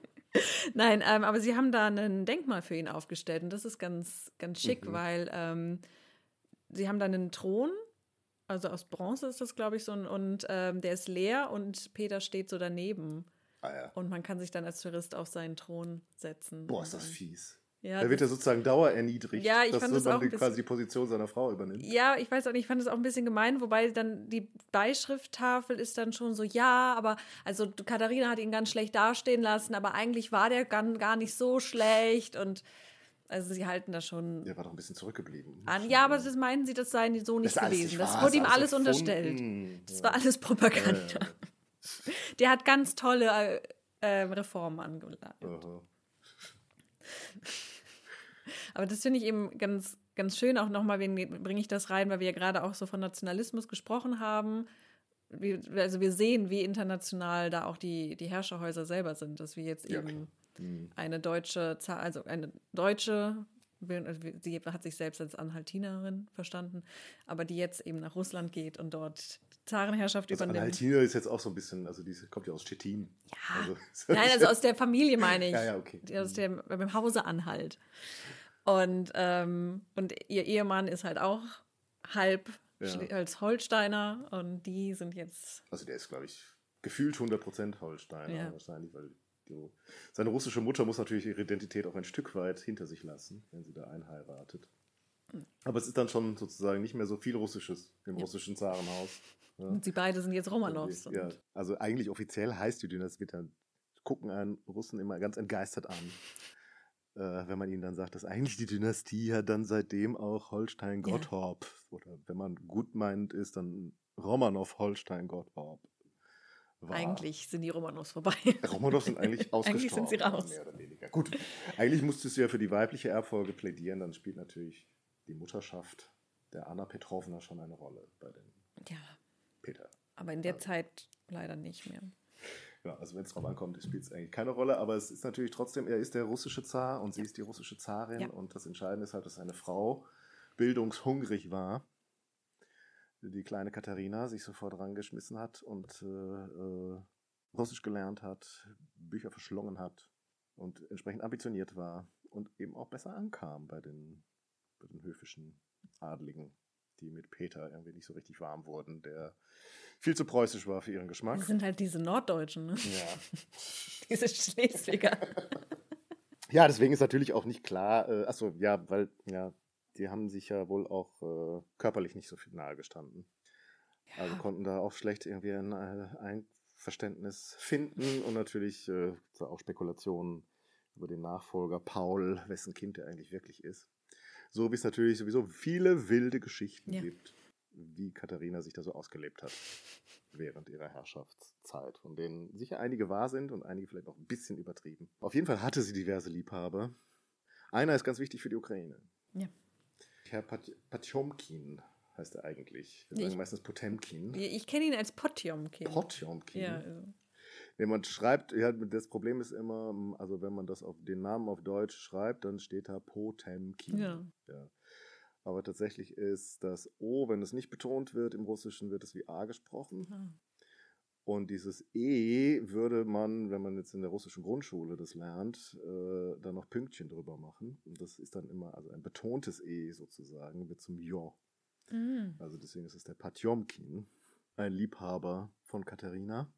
Nein, ähm, aber sie haben da ein Denkmal für ihn aufgestellt und das ist ganz, ganz schick, mhm. weil ähm, sie haben da einen Thron also aus Bronze ist das, glaube ich, so. Und, und ähm, der ist leer und Peter steht so daneben. Ah, ja. Und man kann sich dann als Tourist auf seinen Thron setzen. Boah, ist das fies. Ja, da wird er sozusagen dauererniedrigt, ja, ich dass fand das man auch die, quasi die Position seiner Frau übernimmt. Ja, ich weiß auch nicht, ich fand das auch ein bisschen gemein, wobei dann die Beischrifttafel ist dann schon so, ja, aber also Katharina hat ihn ganz schlecht dastehen lassen, aber eigentlich war der gar, gar nicht so schlecht und also sie halten da schon. Der war doch ein bisschen zurückgeblieben. An, ja, aber das meinen sie, das sei so nicht das gewesen. Das wurde ihm alles erfunden. unterstellt. Das war alles Propaganda. Ja. Der hat ganz tolle äh, äh Reformen angeleitet. Aber das finde ich eben ganz, ganz schön. Auch nochmal bringe ich das rein, weil wir ja gerade auch so von Nationalismus gesprochen haben. Wir, also wir sehen, wie international da auch die, die Herrscherhäuser selber sind, dass wir jetzt eben Mhm. Eine deutsche, also eine deutsche, sie hat sich selbst als Anhaltinerin verstanden, aber die jetzt eben nach Russland geht und dort Zarenherrschaft also übernimmt. Anhaltiner ist jetzt auch so ein bisschen, also die kommt ja aus Stettin. Ja. Also, Nein, also aus der Familie meine ich. ja, ja, okay. Aus dem, beim Hause Anhalt. Und, ähm, und ihr Ehemann ist halt auch halb ja. als Holsteiner und die sind jetzt. Also der ist, glaube ich, gefühlt 100% Holsteiner ja. wahrscheinlich, weil so. Seine russische Mutter muss natürlich ihre Identität auch ein Stück weit hinter sich lassen, wenn sie da einheiratet. Aber es ist dann schon sozusagen nicht mehr so viel Russisches im ja. russischen Zarenhaus. Ja. Und sie beide sind jetzt Romanows. Ja, also eigentlich offiziell heißt die Dynastie, dann gucken einen Russen immer ganz entgeistert an. Äh, wenn man ihnen dann sagt, dass eigentlich die Dynastie ja dann seitdem auch Holstein-Gottorp oder wenn man gut meint, ist dann Romanow-Holstein-Gottorp war. Eigentlich sind die Romanows vorbei. Romanows sind eigentlich ausgestorben. eigentlich sind sie raus. Mehr oder weniger. Gut, eigentlich musstest du ja für die weibliche Erbfolge plädieren, dann spielt natürlich die Mutterschaft der Anna Petrovna schon eine Rolle bei den ja. Peter. Aber in der also. Zeit leider nicht mehr. Ja, also wenn es drauf ankommt, spielt es eigentlich keine Rolle, aber es ist natürlich trotzdem, er ist der russische Zar und sie ist die russische Zarin ja. und das Entscheidende ist halt, dass eine Frau bildungshungrig war, die kleine Katharina sich sofort rangeschmissen hat und äh, äh, Russisch gelernt hat, Bücher verschlungen hat und entsprechend ambitioniert war und eben auch besser ankam bei den, bei den höfischen Adligen, die mit Peter irgendwie nicht so richtig warm wurden, der viel zu preußisch war für ihren Geschmack. Das sind halt diese Norddeutschen, ne? Ja. diese Schleswiger. ja, deswegen ist natürlich auch nicht klar, äh, achso, ja, weil, ja, die haben sich ja wohl auch äh, körperlich nicht so viel nahe gestanden. Ja. Also konnten da auch schlecht irgendwie ein äh, Einverständnis finden und natürlich äh, auch Spekulationen über den Nachfolger Paul, wessen Kind er eigentlich wirklich ist. So wie es natürlich sowieso viele wilde Geschichten ja. gibt, wie Katharina sich da so ausgelebt hat während ihrer Herrschaftszeit, von denen sicher einige wahr sind und einige vielleicht auch ein bisschen übertrieben. Auf jeden Fall hatte sie diverse Liebhaber. Einer ist ganz wichtig für die Ukraine. Ja. Herr Pat Patjomkin heißt er eigentlich. Wir sagen ich, meistens Potemkin. Ich kenne ihn als Potjomkin. Potjomkin. Ja, also. Wenn man schreibt, ja, das Problem ist immer, also wenn man das auf den Namen auf Deutsch schreibt, dann steht da Potemkin. Ja. ja. Aber tatsächlich ist das O, wenn es nicht betont wird, im Russischen wird es wie A gesprochen. Und dieses E würde man, wenn man jetzt in der russischen Grundschule das lernt, äh, dann noch Pünktchen drüber machen. Und das ist dann immer, also ein betontes E sozusagen, wird zum Jo. Mhm. Also deswegen ist es der Patjomkin, ein Liebhaber von Katharina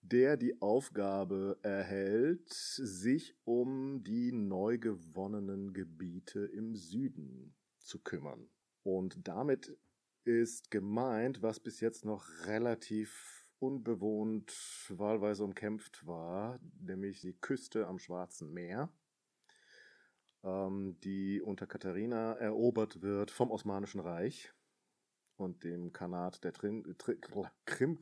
der die Aufgabe erhält, sich um die neu gewonnenen Gebiete im Süden zu kümmern. Und damit ist gemeint, was bis jetzt noch relativ unbewohnt, wahlweise umkämpft war, nämlich die Küste am Schwarzen Meer, ähm, die unter Katharina erobert wird vom Osmanischen Reich und dem Khanat der Trim, Krim,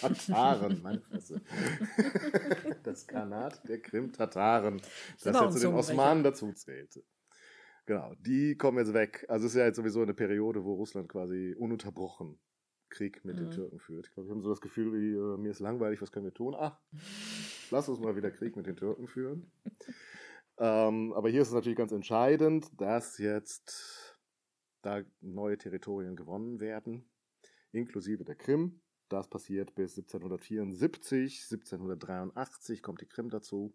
Tataren, meine Fresse. Das Khanat der Krim-Tataren, das ja zu den Osmanen dazu zählte. Genau, die kommen jetzt weg. Also es ist ja jetzt sowieso eine Periode, wo Russland quasi ununterbrochen Krieg mit mhm. den Türken führt. Ich glaube, wir haben so das Gefühl, wie äh, mir ist langweilig, was können wir tun? Ach, lass uns mal wieder Krieg mit den Türken führen. ähm, aber hier ist es natürlich ganz entscheidend, dass jetzt da neue Territorien gewonnen werden, inklusive der Krim. Das passiert bis 1774, 1783 kommt die Krim dazu.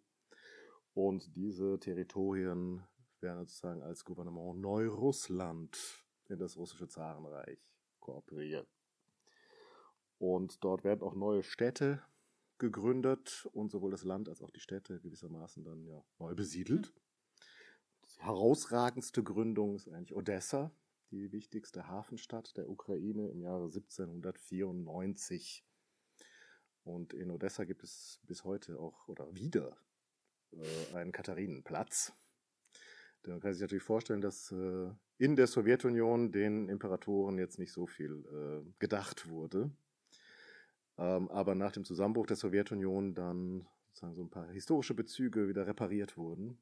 Und diese Territorien werden sozusagen als Gouvernement Neurussland in das russische Zarenreich kooperiert. Und dort werden auch neue Städte gegründet und sowohl das Land als auch die Städte gewissermaßen dann ja neu besiedelt. Die herausragendste Gründung ist eigentlich Odessa, die wichtigste Hafenstadt der Ukraine im Jahre 1794. Und in Odessa gibt es bis heute auch oder wieder äh, einen Katharinenplatz. Man kann sich natürlich vorstellen, dass äh, in der Sowjetunion den Imperatoren jetzt nicht so viel äh, gedacht wurde. Ähm, aber nach dem Zusammenbruch der Sowjetunion dann sozusagen so ein paar historische Bezüge wieder repariert wurden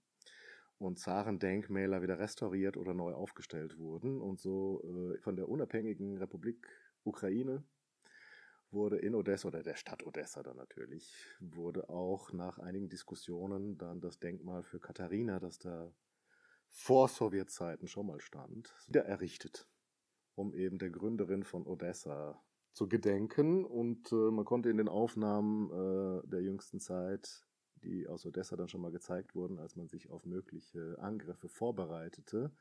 und Zarendenkmäler wieder restauriert oder neu aufgestellt wurden. Und so äh, von der unabhängigen Republik Ukraine wurde in Odessa oder der Stadt Odessa dann natürlich, wurde auch nach einigen Diskussionen dann das Denkmal für Katharina, das da vor Sowjetzeiten schon mal stand, wieder errichtet, um eben der Gründerin von Odessa zu gedenken. Und äh, man konnte in den Aufnahmen äh, der jüngsten Zeit die aus Odessa dann schon mal gezeigt wurden, als man sich auf mögliche Angriffe vorbereitete,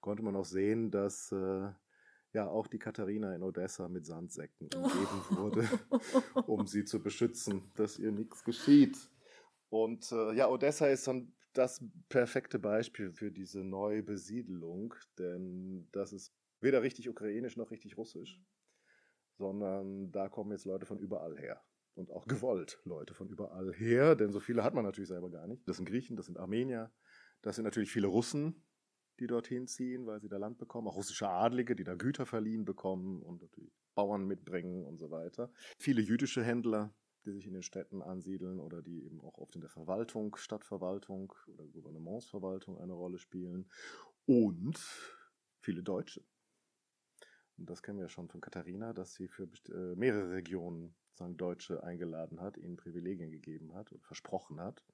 konnte man auch sehen, dass äh, ja auch die Katharina in Odessa mit Sandsäcken umgeben wurde, um sie zu beschützen, dass ihr nichts geschieht. Und äh, ja, Odessa ist dann das perfekte Beispiel für diese Neubesiedelung, denn das ist weder richtig ukrainisch noch richtig russisch, sondern da kommen jetzt Leute von überall her und auch gewollt Leute von überall her, denn so viele hat man natürlich selber gar nicht. Das sind Griechen, das sind Armenier, das sind natürlich viele Russen, die dorthin ziehen, weil sie da Land bekommen, auch russische Adlige, die da Güter verliehen bekommen und natürlich Bauern mitbringen und so weiter. Viele jüdische Händler, die sich in den Städten ansiedeln oder die eben auch oft in der Verwaltung, Stadtverwaltung oder Gouvernementsverwaltung eine Rolle spielen. Und viele Deutsche. Und das kennen wir ja schon von Katharina, dass sie für äh, mehrere Regionen sagen, Deutsche eingeladen hat, ihnen Privilegien gegeben hat und versprochen hat,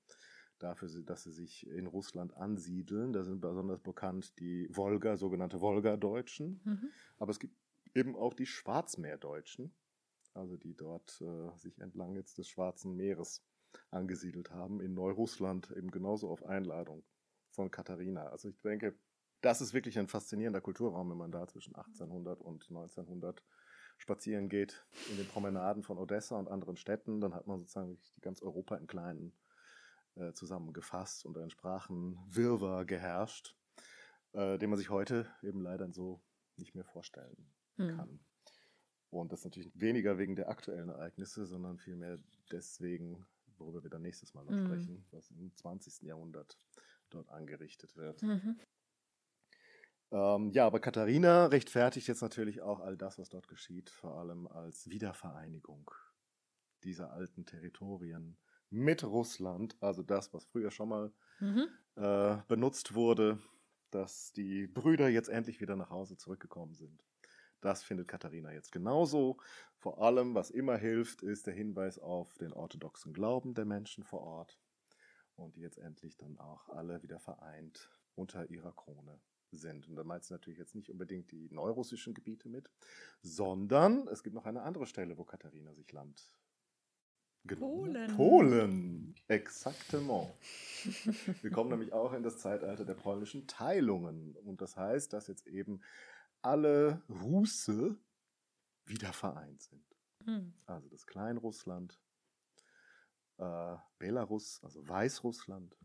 dafür, dass sie sich in Russland ansiedeln. Da sind besonders bekannt die Wolga, sogenannte Wolga-Deutschen. Mhm. Aber es gibt eben auch die Schwarzmeerdeutschen, also die dort äh, sich entlang jetzt des Schwarzen Meeres angesiedelt haben, in Neurussland, eben genauso auf Einladung von Katharina. Also ich denke, das ist wirklich ein faszinierender Kulturraum, wenn man da zwischen 1800 und 1900 spazieren geht in den Promenaden von Odessa und anderen Städten, dann hat man sozusagen die ganz Europa im Kleinen äh, zusammengefasst und ein Sprachenwirrwarr geherrscht, äh, den man sich heute eben leider so nicht mehr vorstellen hm. kann. Und das natürlich weniger wegen der aktuellen Ereignisse, sondern vielmehr deswegen, worüber wir dann nächstes Mal noch hm. sprechen, was im 20. Jahrhundert dort angerichtet wird. Mhm. Ähm, ja, aber Katharina rechtfertigt jetzt natürlich auch all das, was dort geschieht, vor allem als Wiedervereinigung dieser alten Territorien mit Russland, also das, was früher schon mal mhm. äh, benutzt wurde, dass die Brüder jetzt endlich wieder nach Hause zurückgekommen sind. Das findet Katharina jetzt genauso. Vor allem, was immer hilft, ist der Hinweis auf den orthodoxen Glauben der Menschen vor Ort und die jetzt endlich dann auch alle wieder vereint unter ihrer Krone sind. Und da meint sie natürlich jetzt nicht unbedingt die neurussischen Gebiete mit, sondern es gibt noch eine andere Stelle, wo Katharina sich Land Polen. Polen, exaktement. Wir kommen nämlich auch in das Zeitalter der polnischen Teilungen. Und das heißt, dass jetzt eben alle Russe wieder vereint sind. Hm. Also das Kleinrussland, äh, Belarus, also Weißrussland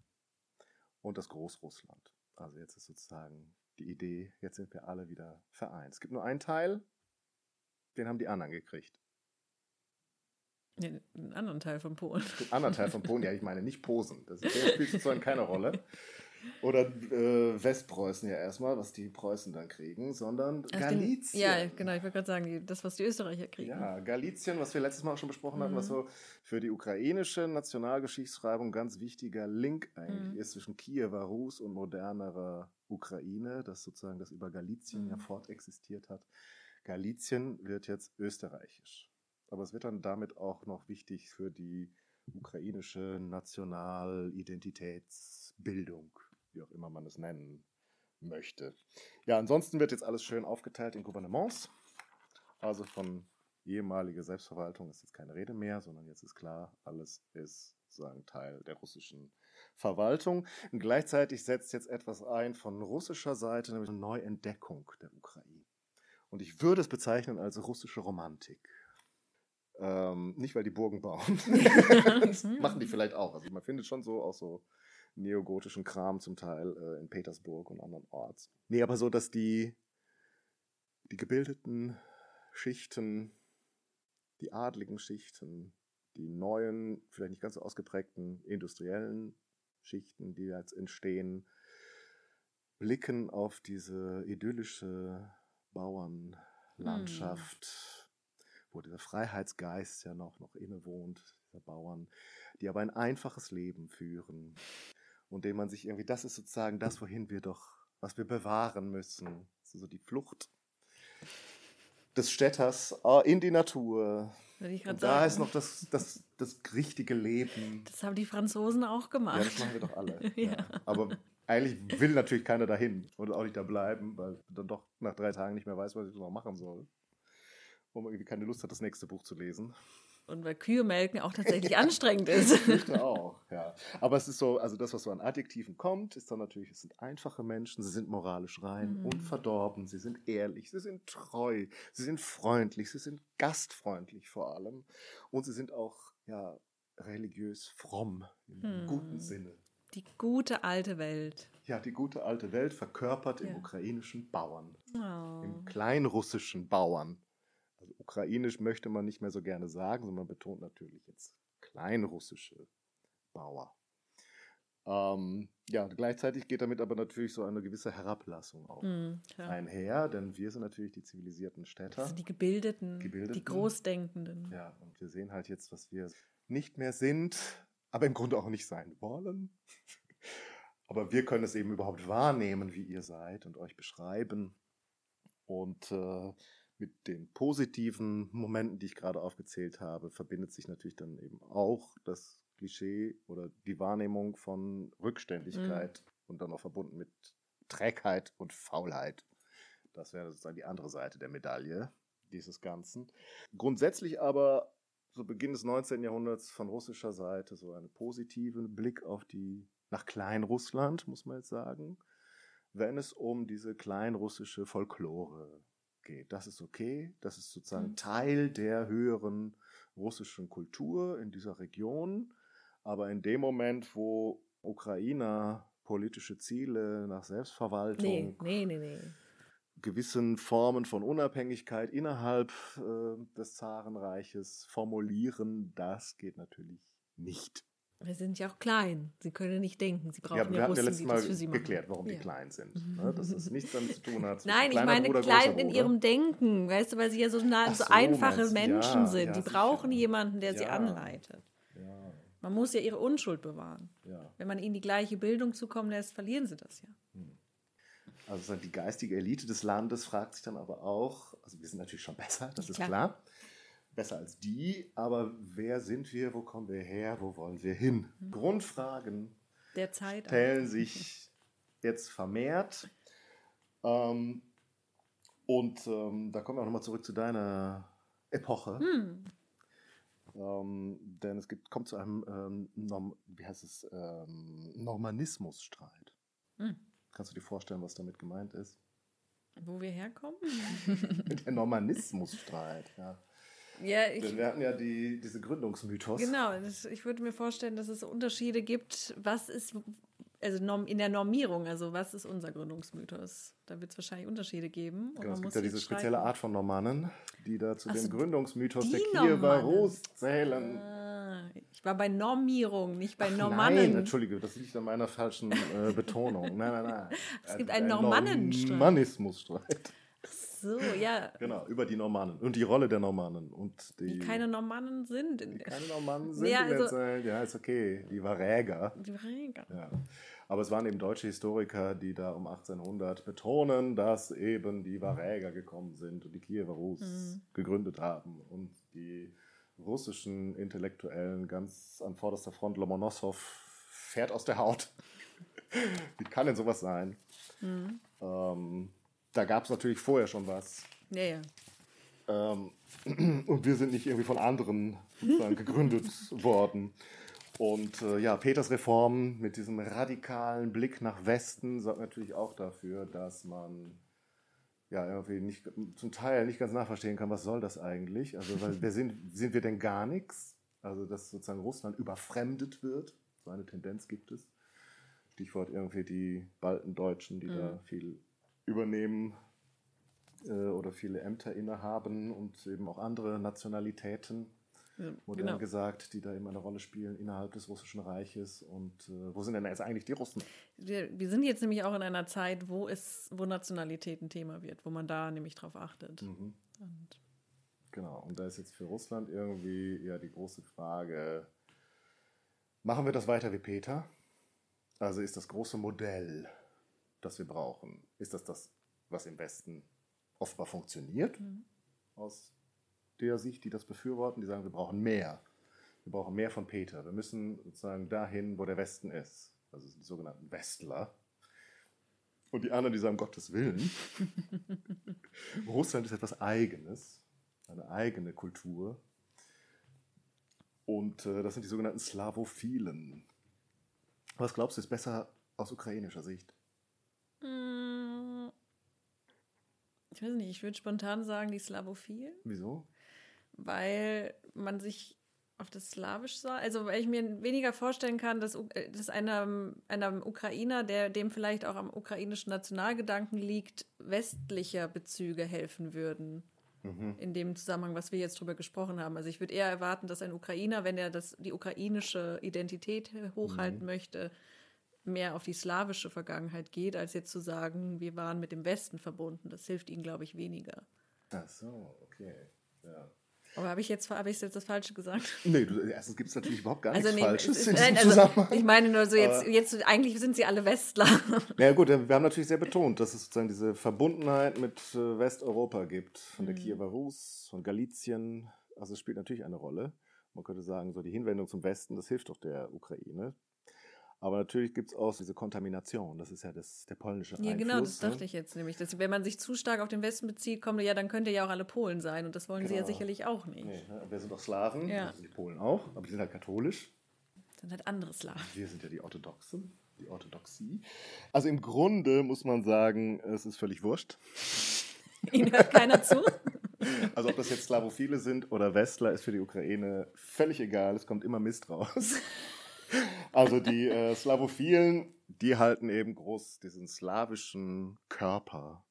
und das Großrussland. Also jetzt ist sozusagen die Idee, jetzt sind wir alle wieder vereint. Es gibt nur einen Teil, den haben die anderen gekriegt. Den, einen anderen Teil von Polen. Den anderen Teil von Polen, ja, ich meine nicht Posen. Das spielt sozusagen keine Rolle. Oder äh, Westpreußen ja erstmal, was die Preußen dann kriegen, sondern also Galizien. ja, genau, ich wollte gerade sagen, das, was die Österreicher kriegen. Ja, Galizien, was wir letztes Mal auch schon besprochen mhm. hatten, was so für die ukrainische Nationalgeschichtsschreibung ein ganz wichtiger Link eigentlich mhm. ist zwischen Kiewer Rus und modernerer Ukraine, das sozusagen das über Galizien mhm. ja fortexistiert hat. Galizien wird jetzt österreichisch. Aber es wird dann damit auch noch wichtig für die ukrainische Nationalidentitätsbildung wie auch immer man es nennen möchte. Ja, ansonsten wird jetzt alles schön aufgeteilt in Gouvernements. Also von ehemalige Selbstverwaltung ist jetzt keine Rede mehr, sondern jetzt ist klar, alles ist sozusagen Teil der russischen Verwaltung. Und gleichzeitig setzt jetzt etwas ein von russischer Seite, nämlich eine Neuentdeckung der Ukraine. Und ich würde es bezeichnen als russische Romantik. Ähm, nicht, weil die Burgen bauen. das machen die vielleicht auch. Also man findet schon so auch so neogotischen Kram zum Teil äh, in Petersburg und anderen Orts. Nee, aber so, dass die, die gebildeten Schichten, die adligen Schichten, die neuen, vielleicht nicht ganz so ausgeprägten industriellen Schichten, die jetzt entstehen, blicken auf diese idyllische Bauernlandschaft, hm. wo dieser Freiheitsgeist ja noch, noch innewohnt, dieser Bauern, die aber ein einfaches Leben führen, und dem man sich irgendwie, das ist sozusagen das, wohin wir doch, was wir bewahren müssen. So die Flucht des Städters äh, in die Natur. Und da sagen. ist noch das, das, das richtige Leben. Das haben die Franzosen auch gemacht. Ja, das machen wir doch alle. ja. Ja. Aber eigentlich will natürlich keiner dahin und auch nicht da bleiben, weil dann doch nach drei Tagen nicht mehr weiß, was ich noch machen soll. Und man irgendwie keine Lust hat, das nächste Buch zu lesen. Und weil Kühe melken auch tatsächlich anstrengend ist. Ich auch, ja. Aber es ist so, also das, was so an Adjektiven kommt, ist dann natürlich, es sind einfache Menschen, sie sind moralisch rein, mhm. unverdorben, sie sind ehrlich, sie sind treu, sie sind freundlich, sie sind gastfreundlich vor allem. Und sie sind auch, ja, religiös fromm im mhm. guten Sinne. Die gute alte Welt. Ja, die gute alte Welt verkörpert ja. im ukrainischen Bauern. Oh. Im kleinrussischen Bauern. Ukrainisch möchte man nicht mehr so gerne sagen, sondern man betont natürlich jetzt kleinrussische Bauer. Ähm, ja, gleichzeitig geht damit aber natürlich so eine gewisse Herablassung auch mm, einher, denn wir sind natürlich die zivilisierten Städter. Also die Gebildeten, Gebildeten, die Großdenkenden. Ja, und wir sehen halt jetzt, was wir nicht mehr sind, aber im Grunde auch nicht sein wollen. aber wir können es eben überhaupt wahrnehmen, wie ihr seid und euch beschreiben. Und äh, mit den positiven Momenten, die ich gerade aufgezählt habe, verbindet sich natürlich dann eben auch das Klischee oder die Wahrnehmung von Rückständigkeit mhm. und dann auch verbunden mit Trägheit und Faulheit. Das wäre sozusagen die andere Seite der Medaille dieses Ganzen. Grundsätzlich aber zu Beginn des 19. Jahrhunderts von russischer Seite so einen positiven Blick auf die, nach Kleinrussland, muss man jetzt sagen, wenn es um diese kleinrussische Folklore geht. Das ist okay, das ist sozusagen mhm. Teil der höheren russischen Kultur in dieser Region. Aber in dem Moment, wo Ukrainer politische Ziele nach Selbstverwaltung, nee, nee, nee. gewissen Formen von Unabhängigkeit innerhalb äh, des Zarenreiches formulieren, das geht natürlich nicht. Wir sind ja auch klein. Sie können nicht denken. Sie brauchen ja, wir ja hatten ja letztes Mal geklärt, warum ja. die klein sind. Ne? Dass es nichts damit zu tun hat. Nein, ich meine Bruder, klein in ihrem Denken. Weißt du, weil sie ja so, nah, so, so, einfache Menschen ja, sind. die brauchen jemanden, der sie anleitet. Man muss ja ihre Unschuld bewahren. Wenn man ihnen die gleiche Bildung zukommen lässt, verlieren sie das ja. Hm. Also die geistige Elite des Landes fragt sich dann aber auch, also wir sind natürlich schon besser, das ist klar. klar besser als die, aber wer sind wir, wo kommen wir her, wo wollen wir hin? Mhm. Grundfragen der Zeit stellen auch. sich jetzt vermehrt. Ähm, und ähm, da kommen wir auch nochmal zurück zu deiner Epoche. Mhm. Ähm, denn es gibt, kommt zu einem ähm, Norm, wie heißt es, ähm, Normanismusstreit. Mhm. Kannst du dir vorstellen, was damit gemeint ist? Wo wir herkommen? Der Normanismusstreit, ja. Ja, ich, wir hatten ja die, diese Gründungsmythos. Genau, das, ich würde mir vorstellen, dass es Unterschiede gibt. Was ist, also in der Normierung, also was ist unser Gründungsmythos? Da wird es wahrscheinlich Unterschiede geben. Genau, es gibt ja diese spezielle Art von Normannen, die da zu Ach dem Gründungsmythos der Kiewer Rus zählen. Ah, ich war bei Normierung, nicht bei Ach, Normannen. Nein, entschuldige, das liegt an meiner falschen äh, Betonung. Nein, nein, nein. Es gibt einen Normannenstreit. Normannismusstreit so, ja. Genau, über die Normannen und die Rolle der Normannen. Und die, die keine Normannen sind. die keine Normannen sind ja, also, Ja, ist okay. Die Varäger. Die Varäger. Ja. Aber es waren eben deutsche Historiker, die da um 1800 betonen, dass eben die Varäger gekommen sind und die Kiewer Rus mhm. gegründet haben und die russischen Intellektuellen ganz an vorderster Front Lomonossow fährt aus der Haut. Wie kann denn sowas sein? Mhm. Ähm, da gab es natürlich vorher schon was. Ja, ja. Ähm, und wir sind nicht irgendwie von anderen gegründet worden. Und äh, ja, Peters Reform mit diesem radikalen Blick nach Westen sorgt natürlich auch dafür, dass man ja irgendwie nicht, zum Teil nicht ganz nachverstehen kann, was soll das eigentlich? Also, weil, wer sind, sind wir denn gar nichts? Also, dass sozusagen Russland überfremdet wird. So eine Tendenz gibt es. Stichwort irgendwie die Baltendeutschen, die mhm. da viel übernehmen äh, oder viele Ämter innehaben und eben auch andere Nationalitäten, ja, modern genau. gesagt, die da eben eine Rolle spielen innerhalb des Russischen Reiches. Und äh, wo sind denn jetzt eigentlich die Russen? Wir, wir, sind jetzt nämlich auch in einer Zeit, wo es, wo Nationalität ein Thema wird, wo man da nämlich drauf achtet. Mhm. Und genau, und da ist jetzt für Russland irgendwie ja die große Frage, machen wir das weiter wie Peter? Also ist das große Modell das wir brauchen. Ist das das, was im Westen offenbar funktioniert, mhm. aus der Sicht, die das befürworten, die sagen, wir brauchen mehr. Wir brauchen mehr von Peter. Wir müssen sozusagen dahin, wo der Westen ist. Also die sogenannten Westler. Und die anderen, die sagen, Gottes Willen. Russland ist etwas Eigenes, eine eigene Kultur. Und äh, das sind die sogenannten Slavophilen. Was glaubst du, ist besser aus ukrainischer Sicht? Ich weiß nicht, ich würde spontan sagen, die Slavophil. Wieso? Weil man sich auf das Slawisch sah. Also, weil ich mir weniger vorstellen kann, dass, äh, dass einem, einem Ukrainer, der dem vielleicht auch am ukrainischen Nationalgedanken liegt, westlicher Bezüge helfen würden. Mhm. In dem Zusammenhang, was wir jetzt drüber gesprochen haben. Also ich würde eher erwarten, dass ein Ukrainer, wenn er das, die ukrainische Identität hochhalten mhm. möchte, mehr auf die slawische Vergangenheit geht, als jetzt zu sagen, wir waren mit dem Westen verbunden. Das hilft ihnen, glaube ich, weniger. Ach so, okay. Ja. Aber habe ich jetzt, hab ich jetzt das Falsche gesagt? Nee, du, erstens gibt es natürlich überhaupt gar also nichts nee, Falsches ist, in diesem also, Zusammenhang. Ich meine nur so, jetzt, jetzt eigentlich sind sie alle Westler. Ja gut, wir haben natürlich sehr betont, dass es sozusagen diese Verbundenheit mit äh, Westeuropa gibt, von der Mhm. Kiewer Rus, von Galizien. Also es spielt natürlich eine Rolle. Man könnte sagen, so die Hinwendung zum Westen, das hilft doch der Ukraine. Aber natürlich gibt es auch diese Kontamination. Das ist ja das, der polnische Ja, Einfluss. genau, das dachte ne? ich jetzt nämlich. Dass, wenn man sich zu stark auf den Westen bezieht, kommt ja, dann könnte ja auch alle Polen sein. Und das wollen sie ja Genau. sicherlich auch nicht. Nee, ne? wir sind doch Slawen, Ja. das sind die Polen auch, aber die sind halt katholisch. Sind halt andere Slawen. Wir sind ja die Orthodoxen, die Orthodoxie. Also im Grunde muss man sagen, es ist völlig wurscht. Ihnen hört keiner zu. Also ob das jetzt Slavophile sind oder Westler, ist für die Ukraine völlig egal. Es kommt immer Mist raus. Also die äh, Slavophilen, die halten eben groß diesen slawischen Körper.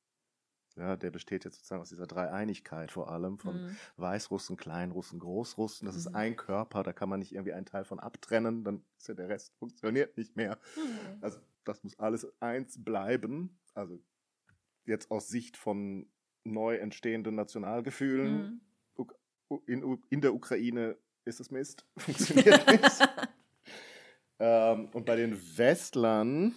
Ja, der besteht jetzt sozusagen aus dieser Dreieinigkeit vor allem von Mhm. Weißrussen, Kleinrussen, Großrussen. Das ist Mhm. ein Körper, da kann man nicht irgendwie einen Teil von abtrennen, dann ist ja der Rest funktioniert nicht mehr. Mhm. Also das muss alles eins bleiben. Also jetzt aus Sicht von neu entstehenden Nationalgefühlen Mhm. In, in der Ukraine ist es Mist, funktioniert nicht. Ähm, und bei den Westlern,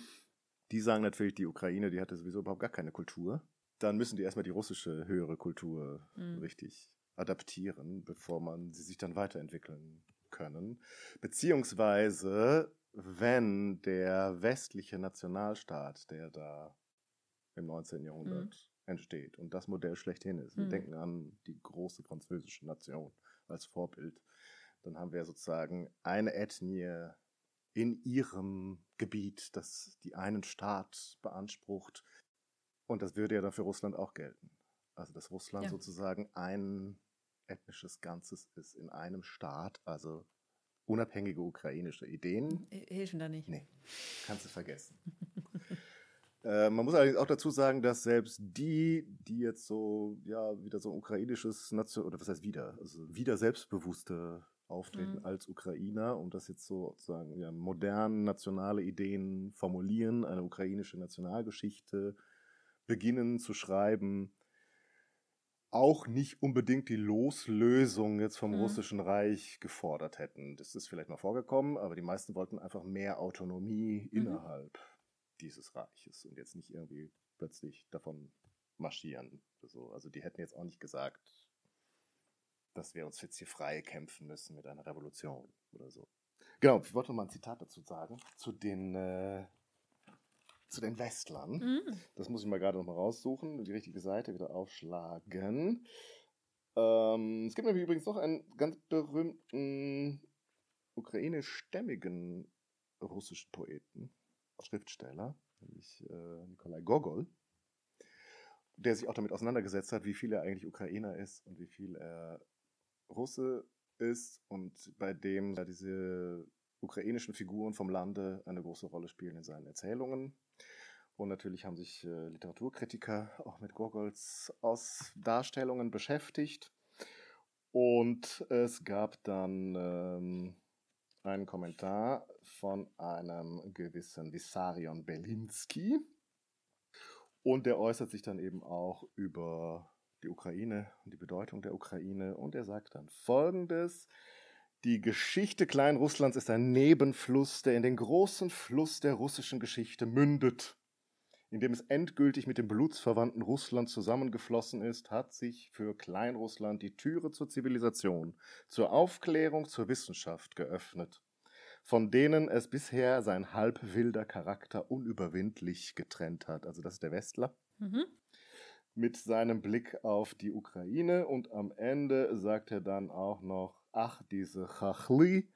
die sagen natürlich, die Ukraine, die hatte sowieso überhaupt gar keine Kultur. Dann müssen die erstmal die russische höhere Kultur Mhm. richtig adaptieren, bevor man sie sich dann weiterentwickeln können. Beziehungsweise, wenn der westliche Nationalstaat, der da im 19. Jahrhundert entsteht und das Modell schlechthin ist, wir Mhm. denken an die große französische Nation als Vorbild, dann haben wir sozusagen eine Ethnie in ihrem Gebiet, das die einen Staat beansprucht. Und das würde ja dann für Russland auch gelten. Also, dass Russland Ja. sozusagen ein ethnisches Ganzes ist in einem Staat, also unabhängige ukrainische Ideen. Helfen da nicht. Nee, kannst du vergessen. äh, man muss allerdings auch dazu sagen, dass selbst die, die jetzt so, ja, wieder so ein ukrainisches Nation, oder was heißt wieder, also wieder selbstbewusste auftreten Mhm. als Ukrainer und das jetzt so sozusagen ja, modern nationale Ideen formulieren, eine ukrainische Nationalgeschichte beginnen zu schreiben, auch nicht unbedingt die Loslösung jetzt vom Mhm. russischen Reich gefordert hätten. Das ist vielleicht mal vorgekommen, aber die meisten wollten einfach mehr Autonomie Mhm. innerhalb dieses Reiches und jetzt nicht irgendwie plötzlich davon marschieren. So. Also die hätten jetzt auch nicht gesagt, dass wir uns jetzt hier frei kämpfen müssen mit einer Revolution oder so. Genau, ich wollte noch mal ein Zitat dazu sagen, zu den, äh, zu den Westlern. Mhm. Das muss ich mal gerade noch mal raussuchen, die richtige Seite wieder aufschlagen. Ähm, es gibt nämlich übrigens noch einen ganz berühmten ukrainischstämmigen russischen Poeten, Schriftsteller, nämlich äh, Nikolai Gogol, der sich auch damit auseinandergesetzt hat, wie viel er eigentlich Ukrainer ist und wie viel er Russe ist und bei dem da diese ukrainischen Figuren vom Lande eine große Rolle spielen in seinen Erzählungen. Und natürlich haben sich äh, Literaturkritiker auch mit Gogols Aus Darstellungen beschäftigt. Und es gab dann ähm, einen Kommentar von einem gewissen Vissarion Belinsky. Und der äußert sich dann eben auch über die Ukraine und die Bedeutung der Ukraine. Und er sagt dann Folgendes. Die Geschichte Kleinrusslands ist ein Nebenfluss, der in den großen Fluss der russischen Geschichte mündet. Indem es endgültig mit dem blutsverwandten Russland zusammengeflossen ist, hat sich für Kleinrussland die Türe zur Zivilisation, zur Aufklärung, zur Wissenschaft geöffnet, von denen es bisher sein halb wilder Charakter unüberwindlich getrennt hat. Also das ist der Westler Mhm. Mit seinem Blick auf die Ukraine und am Ende sagt er dann auch noch, ach, diese Chachli,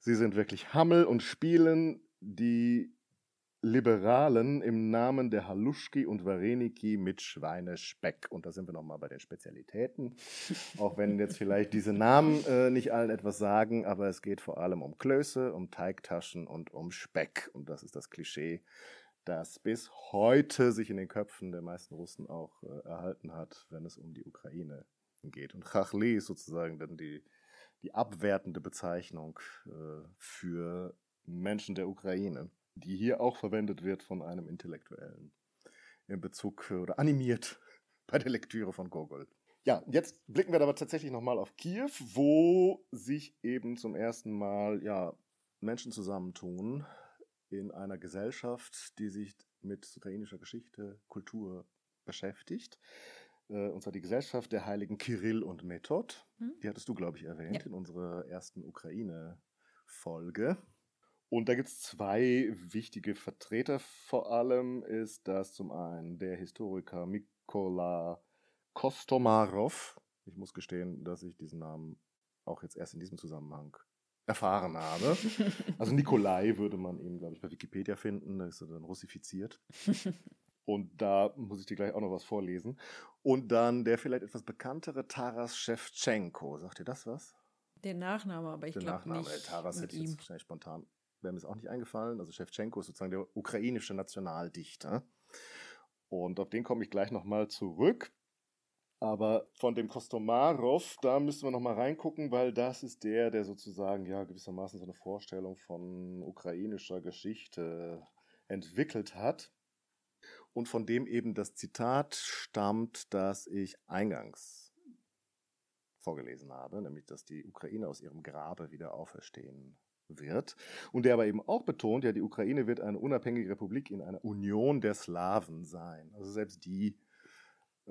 sie sind wirklich Hammel und spielen die Liberalen im Namen der Haluschki und Vareniki mit Schweinespeck. Und da sind wir nochmal bei den Spezialitäten. Auch wenn jetzt vielleicht diese Namen äh, nicht allen etwas sagen, aber es geht vor allem um Klöße, um Teigtaschen und um Speck. Und das ist das Klischee, das bis heute sich in den Köpfen der meisten Russen auch äh, erhalten hat, wenn es um die Ukraine geht. Und Chachli ist sozusagen dann die, die abwertende Bezeichnung äh, für Menschen der Ukraine, die hier auch verwendet wird von einem Intellektuellen in Bezug äh, oder animiert bei der Lektüre von Gogol. Ja, jetzt blicken wir aber tatsächlich nochmal auf Kiew, wo sich eben zum ersten Mal ja, Menschen zusammentun in einer Gesellschaft, die sich mit ukrainischer Geschichte, Kultur beschäftigt. Äh, und zwar die Gesellschaft der Heiligen Kirill und Method. Hm? Die hattest du, glaube ich, erwähnt ja. in unserer ersten Ukraine-Folge. Und da gibt es zwei wichtige Vertreter. Vor allem ist das zum einen der Historiker Mikola Kostomarov. Ich muss gestehen, dass ich diesen Namen auch jetzt erst in diesem Zusammenhang erfahren habe. Also Nikolai würde man ihn, glaube ich, bei Wikipedia finden. Da ist er dann russifiziert. Und da muss ich dir gleich auch noch was vorlesen. Und dann der vielleicht etwas bekanntere Taras Shevchenko. Sagt dir das was? Der Nachname, aber ich glaube nicht. Der Taras hätte ich jetzt wahrscheinlich spontan, wäre mir es auch nicht eingefallen. Also Shevchenko ist sozusagen der ukrainische Nationaldichter. Und auf den komme ich gleich nochmal zurück. Aber von dem Kostomarov, da müssen wir nochmal reingucken, weil das ist der, der sozusagen ja gewissermaßen so eine Vorstellung von ukrainischer Geschichte entwickelt hat. Und von dem eben das Zitat stammt, das ich eingangs vorgelesen habe, nämlich dass die Ukraine aus ihrem Grabe wieder auferstehen wird. Und der aber eben auch betont, ja, die Ukraine wird eine unabhängige Republik in einer Union der Slawen sein. Also selbst die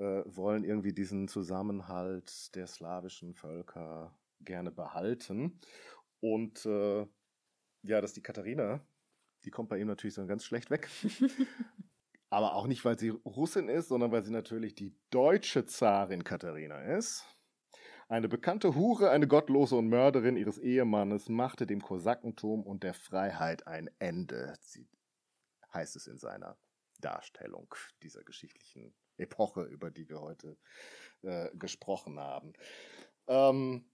wollen irgendwie diesen Zusammenhalt der slawischen Völker gerne behalten. Und äh, ja, dass die Katharina, die kommt bei ihm natürlich so ganz schlecht weg. Aber auch nicht, weil sie Russin ist, sondern weil sie natürlich die deutsche Zarin Katharina ist. Eine bekannte Hure, eine Gottlose und Mörderin ihres Ehemannes machte dem Kosakentum und der Freiheit ein Ende, sie, heißt es in seiner Darstellung dieser geschichtlichen Epoche, über die wir heute äh, gesprochen haben. Ähm,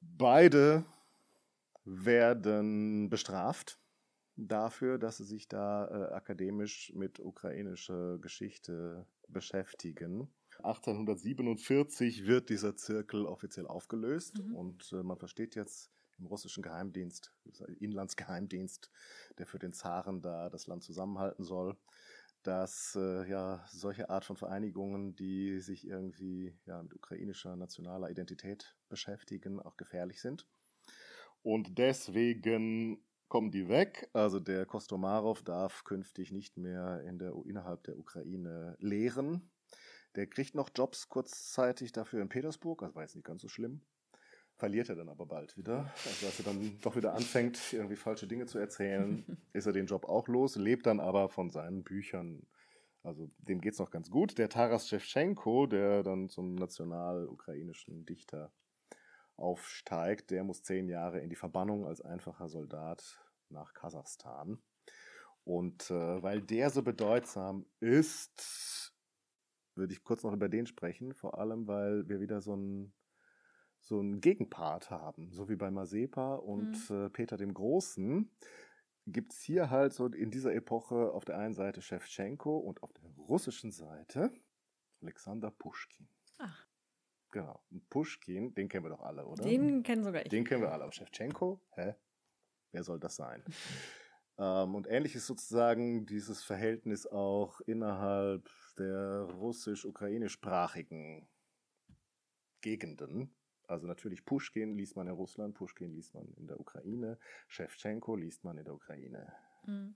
beide werden bestraft dafür, dass sie sich da äh, akademisch mit ukrainischer Geschichte beschäftigen. 1847 wird dieser Zirkel offiziell aufgelöst mhm. und äh, man versteht jetzt im russischen Geheimdienst, Inlandsgeheimdienst, der für den Zaren da das Land zusammenhalten soll, dass äh, ja solche Art von Vereinigungen, die sich irgendwie ja, mit ukrainischer nationaler Identität beschäftigen, auch gefährlich sind. Und deswegen kommen die weg. Also der Kostomarov darf künftig nicht mehr in der, innerhalb der Ukraine lehren. Der kriegt noch Jobs kurzzeitig dafür in Petersburg, also war jetzt nicht ganz so schlimm verliert er dann aber bald wieder. Also als er dann doch wieder anfängt, irgendwie falsche Dinge zu erzählen, ist er den Job auch los, lebt dann aber von seinen Büchern. Also dem geht es noch ganz gut. Der Taras Shevchenko, der dann zum national-ukrainischen Dichter aufsteigt, der muss zehn Jahre in die Verbannung als einfacher Soldat nach Kasachstan. Und äh, weil der so bedeutsam ist, würde ich kurz noch über den sprechen, vor allem weil wir wieder so ein so einen Gegenpart haben, so wie bei Mazepa und mhm. äh, Peter dem Großen, gibt es hier halt so in dieser Epoche auf der einen Seite Shevchenko und auf der russischen Seite Alexander Pushkin. Ach. Genau. Und Pushkin, den kennen wir doch alle, oder? Den kennen sogar ich. Den kennen wir alle. Aber Shevchenko, hä? Wer soll das sein? ähm, und ähnlich ist sozusagen dieses Verhältnis auch innerhalb der russisch-ukrainischsprachigen Gegenden. Also natürlich Pushkin liest man in Russland, Pushkin liest man in der Ukraine, Shevchenko liest man in der Ukraine. Mhm.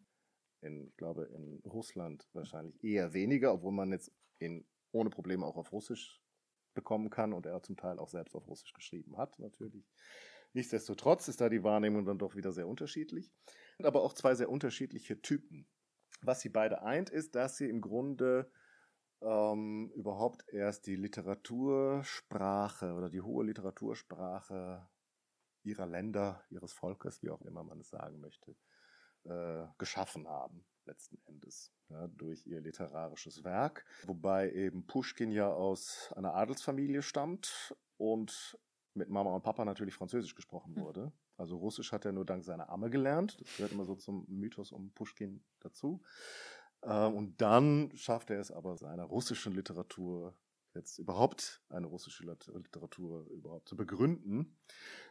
In, ich glaube, in Russland wahrscheinlich eher weniger, obwohl man jetzt in, ohne Probleme auch auf Russisch bekommen kann und er zum Teil auch selbst auf Russisch geschrieben hat, natürlich. Nichtsdestotrotz ist da die Wahrnehmung dann doch wieder sehr unterschiedlich. Aber auch zwei sehr unterschiedliche Typen. Was sie beide eint, ist, dass sie im Grunde ähm, überhaupt erst die Literatursprache oder die hohe Literatursprache ihrer Länder, ihres Volkes, wie auch immer man es sagen möchte, äh, geschaffen haben, letzten Endes, ja, durch ihr literarisches Werk. Wobei eben Pushkin ja aus einer Adelsfamilie stammt und mit Mama und Papa natürlich Französisch gesprochen hm. wurde. Also Russisch hat er nur dank seiner Amme gelernt. Das gehört immer so zum Mythos um Pushkin dazu. Ähm, und dann schafft er es aber seiner russischen Literatur jetzt überhaupt eine russische Literatur überhaupt zu begründen,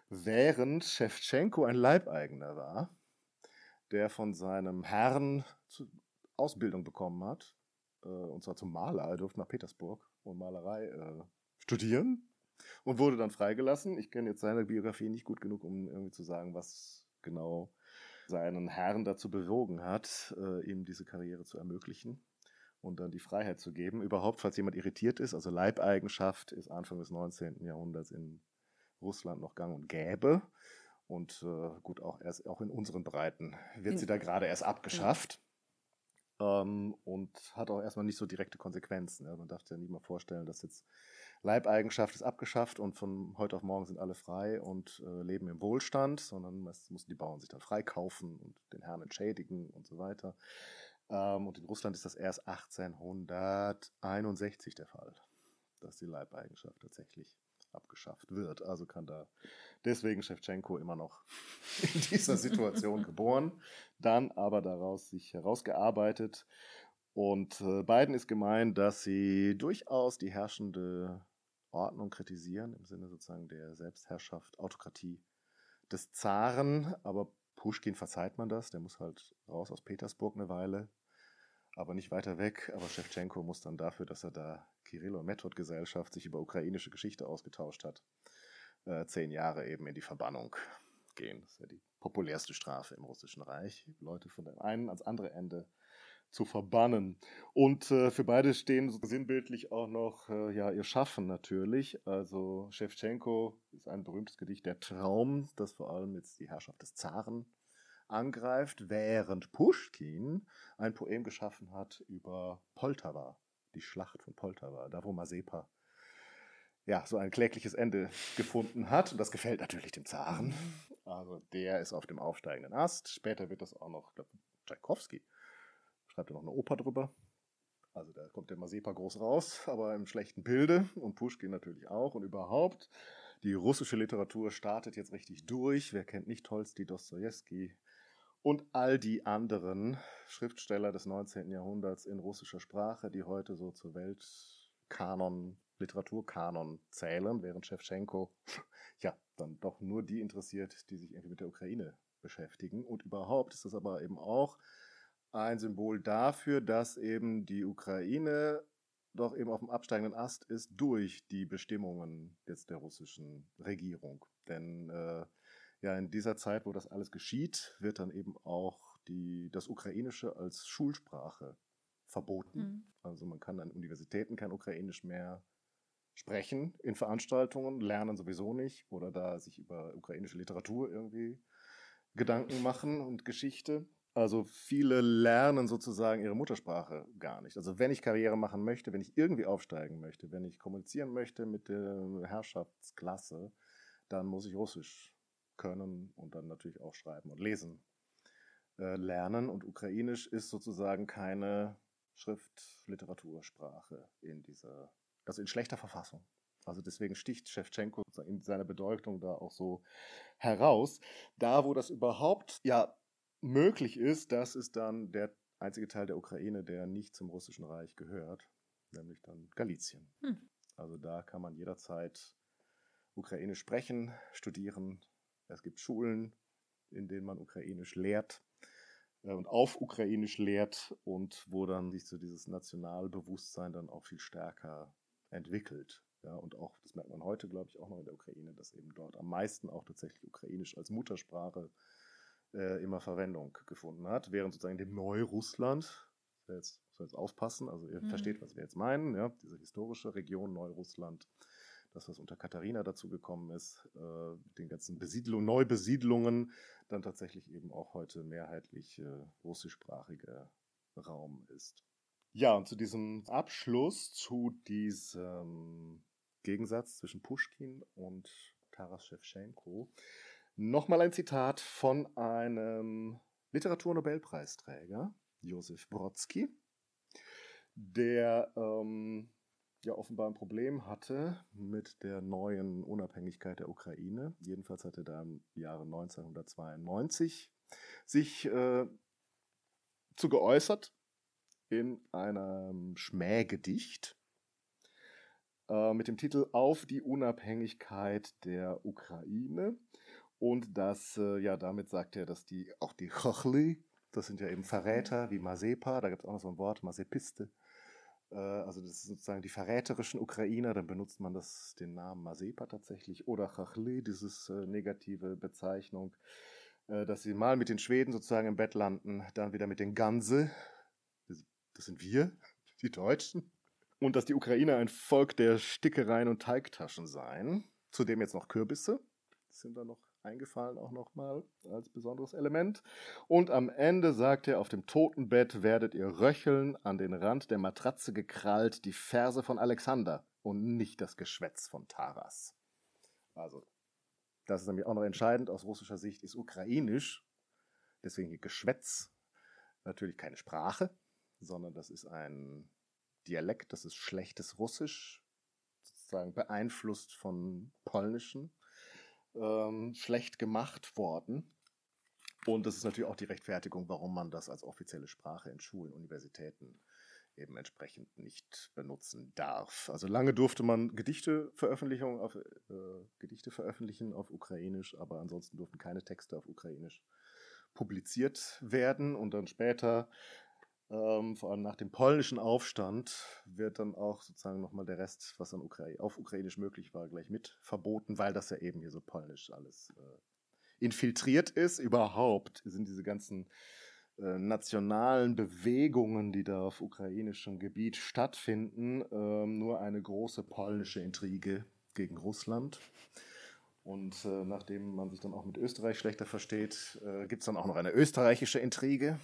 während Shevchenko ein Leibeigener war, der von seinem Herrn Ausbildung bekommen hat, äh, und zwar zum Maler. Er durfte nach Petersburg, wo Malerei äh, studieren und wurde dann freigelassen. Ich kenne jetzt seine Biografie nicht gut genug, um irgendwie zu sagen, was genau seinen Herrn dazu bewogen hat, äh, ihm diese Karriere zu ermöglichen und dann die Freiheit zu geben. Überhaupt, falls jemand irritiert ist, also Leibeigenschaft ist Anfang des 19. Jahrhunderts in Russland noch gang und gäbe. Und äh, gut, auch erst auch in unseren Breiten wird sie da gerade erst abgeschafft. Ähm, und hat auch erstmal nicht so direkte Konsequenzen. Ja. Man darf sich ja nie mal vorstellen, dass jetzt Leibeigenschaft ist abgeschafft und von heute auf morgen sind alle frei und äh, leben im Wohlstand, sondern meistens mussten die Bauern sich dann freikaufen und den Herrn entschädigen und so weiter. Ähm, und in Russland ist das erst 1861 der Fall, dass die Leibeigenschaft tatsächlich abgeschafft wird. Also kann da deswegen Shevchenko immer noch in dieser Situation geboren, dann aber daraus sich herausgearbeitet. Und äh, beiden ist gemein, dass sie durchaus die herrschende Ordnung kritisieren, im Sinne sozusagen der Selbstherrschaft, Autokratie des Zaren. Aber Pushkin verzeiht man das, der muss halt raus aus Petersburg eine Weile, aber nicht weiter weg. Aber Shevchenko muss dann dafür, dass er da Kirill und Method Gesellschaft sich über ukrainische Geschichte ausgetauscht hat, äh, zehn Jahre eben in die Verbannung gehen. Das ist ja die populärste Strafe im Russischen Reich, Leute von dem einen ans andere Ende zu verbannen. Und äh, für beide stehen so sinnbildlich auch noch äh, ja ihr Schaffen natürlich. Also Shevchenko ist ein berühmtes Gedicht Der Traum, das vor allem jetzt die Herrschaft des Zaren angreift, während Pushkin ein Poem geschaffen hat über Poltawa, die Schlacht von Poltawa, da wo Mazepa ja, so ein klägliches Ende gefunden hat. Und das gefällt natürlich dem Zaren. Also der ist auf dem aufsteigenden Ast. Später wird das auch noch, ich glaube, Tchaikovsky schreibt er noch eine Oper drüber. Also da kommt der Mazepa groß raus, aber im schlechten Bilde und Pushkin natürlich auch und überhaupt. Die russische Literatur startet jetzt richtig durch. Wer kennt nicht Tolstoi, Dostoevsky, und all die anderen Schriftsteller des 19. Jahrhunderts in russischer Sprache, die heute so zur Weltkanon, Literaturkanon zählen, während Shevchenko ja dann doch nur die interessiert, die sich irgendwie mit der Ukraine beschäftigen. Und überhaupt ist das aber eben auch ein Symbol dafür, dass eben die Ukraine doch eben auf dem absteigenden Ast ist durch die Bestimmungen jetzt der russischen Regierung. Denn äh, ja, in dieser Zeit, wo das alles geschieht, wird dann eben auch die, das Ukrainische als Schulsprache verboten. Mhm. Also man kann an Universitäten kein Ukrainisch mehr sprechen in Veranstaltungen, lernen sowieso nicht oder da sich über ukrainische Literatur irgendwie Gedanken machen und Geschichte. Also viele lernen sozusagen ihre Muttersprache gar nicht. Also wenn ich Karriere machen möchte, wenn ich irgendwie aufsteigen möchte, wenn ich kommunizieren möchte mit der Herrschaftsklasse, dann muss ich Russisch können und dann natürlich auch schreiben und lesen äh, lernen. Und Ukrainisch ist sozusagen keine Schriftliteratursprache in dieser, also in schlechter Verfassung. Also deswegen sticht Shevchenko in seiner Bedeutung da auch so heraus. Da, wo das überhaupt ja möglich ist, das ist dann der einzige Teil der Ukraine, der nicht zum Russischen Reich gehört, nämlich dann Galizien. Hm. Also da kann man jederzeit Ukrainisch sprechen, studieren, es gibt Schulen, in denen man Ukrainisch lehrt äh, und auf Ukrainisch lehrt und wo dann sich so dieses Nationalbewusstsein dann auch viel stärker entwickelt. Ja, und auch, das merkt man heute, glaube ich, auch noch in der Ukraine, dass eben dort am meisten auch tatsächlich Ukrainisch als Muttersprache äh, immer Verwendung gefunden hat, während sozusagen dem Neurussland, jetzt muss man jetzt aufpassen, also ihr mhm. versteht, was wir jetzt meinen, ja, diese historische Region Neurussland, das, was unter Katharina dazu gekommen ist, äh, den ganzen Besiedlungen, Neubesiedlungen, dann tatsächlich eben auch heute mehrheitlich äh, russischsprachiger Raum ist. Ja, und zu diesem Abschluss, zu diesem Gegensatz zwischen Pushkin und Taras Shevchenko, nochmal ein Zitat von einem Literaturnobelpreisträger, Josef Brodsky, der ähm, ja offenbar ein Problem hatte mit der neuen Unabhängigkeit der Ukraine. Jedenfalls hatte er da im Jahre 1992 sich äh, zu geäußert in einem Schmähgedicht äh, mit dem Titel Auf die Unabhängigkeit der Ukraine. Und das, äh, ja, damit sagt er, dass die, auch die Chochli, das sind ja eben Verräter wie Mazepa, da gibt es auch noch so ein Wort, Mazepiste, äh, also das sind sozusagen die verräterischen Ukrainer, dann benutzt man das, den Namen Mazepa tatsächlich, oder Chachli, dieses äh, negative Bezeichnung, äh, dass sie mal mit den Schweden sozusagen im Bett landen, dann wieder mit den Ganse, das, das sind wir, die Deutschen, und dass die Ukrainer ein Volk der Stickereien und Teigtaschen seien, zudem jetzt noch Kürbisse, sind da noch eingefallen auch nochmal als besonderes Element. Und am Ende sagt er, auf dem Totenbett werdet ihr röcheln, an den Rand der Matratze gekrallt, die Verse von Alexander und nicht das Geschwätz von Taras. Also, das ist nämlich auch noch entscheidend aus russischer Sicht, ist ukrainisch, deswegen Geschwätz, natürlich keine Sprache, sondern das ist ein Dialekt, das ist schlechtes Russisch, sozusagen beeinflusst von polnischen ähm, schlecht gemacht worden. Und das ist natürlich auch die Rechtfertigung, warum man das als offizielle Sprache in Schulen, Universitäten eben entsprechend nicht benutzen darf. Also lange durfte man Gedichte, Veröffentlichungen auf, äh, Gedichte veröffentlichen auf Ukrainisch, aber ansonsten durften keine Texte auf Ukrainisch publiziert werden. Und dann später ähm, vor allem nach dem polnischen Aufstand wird dann auch sozusagen nochmal der Rest, was an Ukra auf Ukrainisch möglich war, gleich mit verboten, weil das ja eben hier so polnisch alles äh, infiltriert ist. Überhaupt sind diese ganzen äh, nationalen Bewegungen, die da auf ukrainischem Gebiet stattfinden, äh, nur eine große polnische Intrige gegen Russland. Und äh, nachdem man sich dann auch mit Österreich schlechter versteht, äh, gibt es dann auch noch eine österreichische Intrige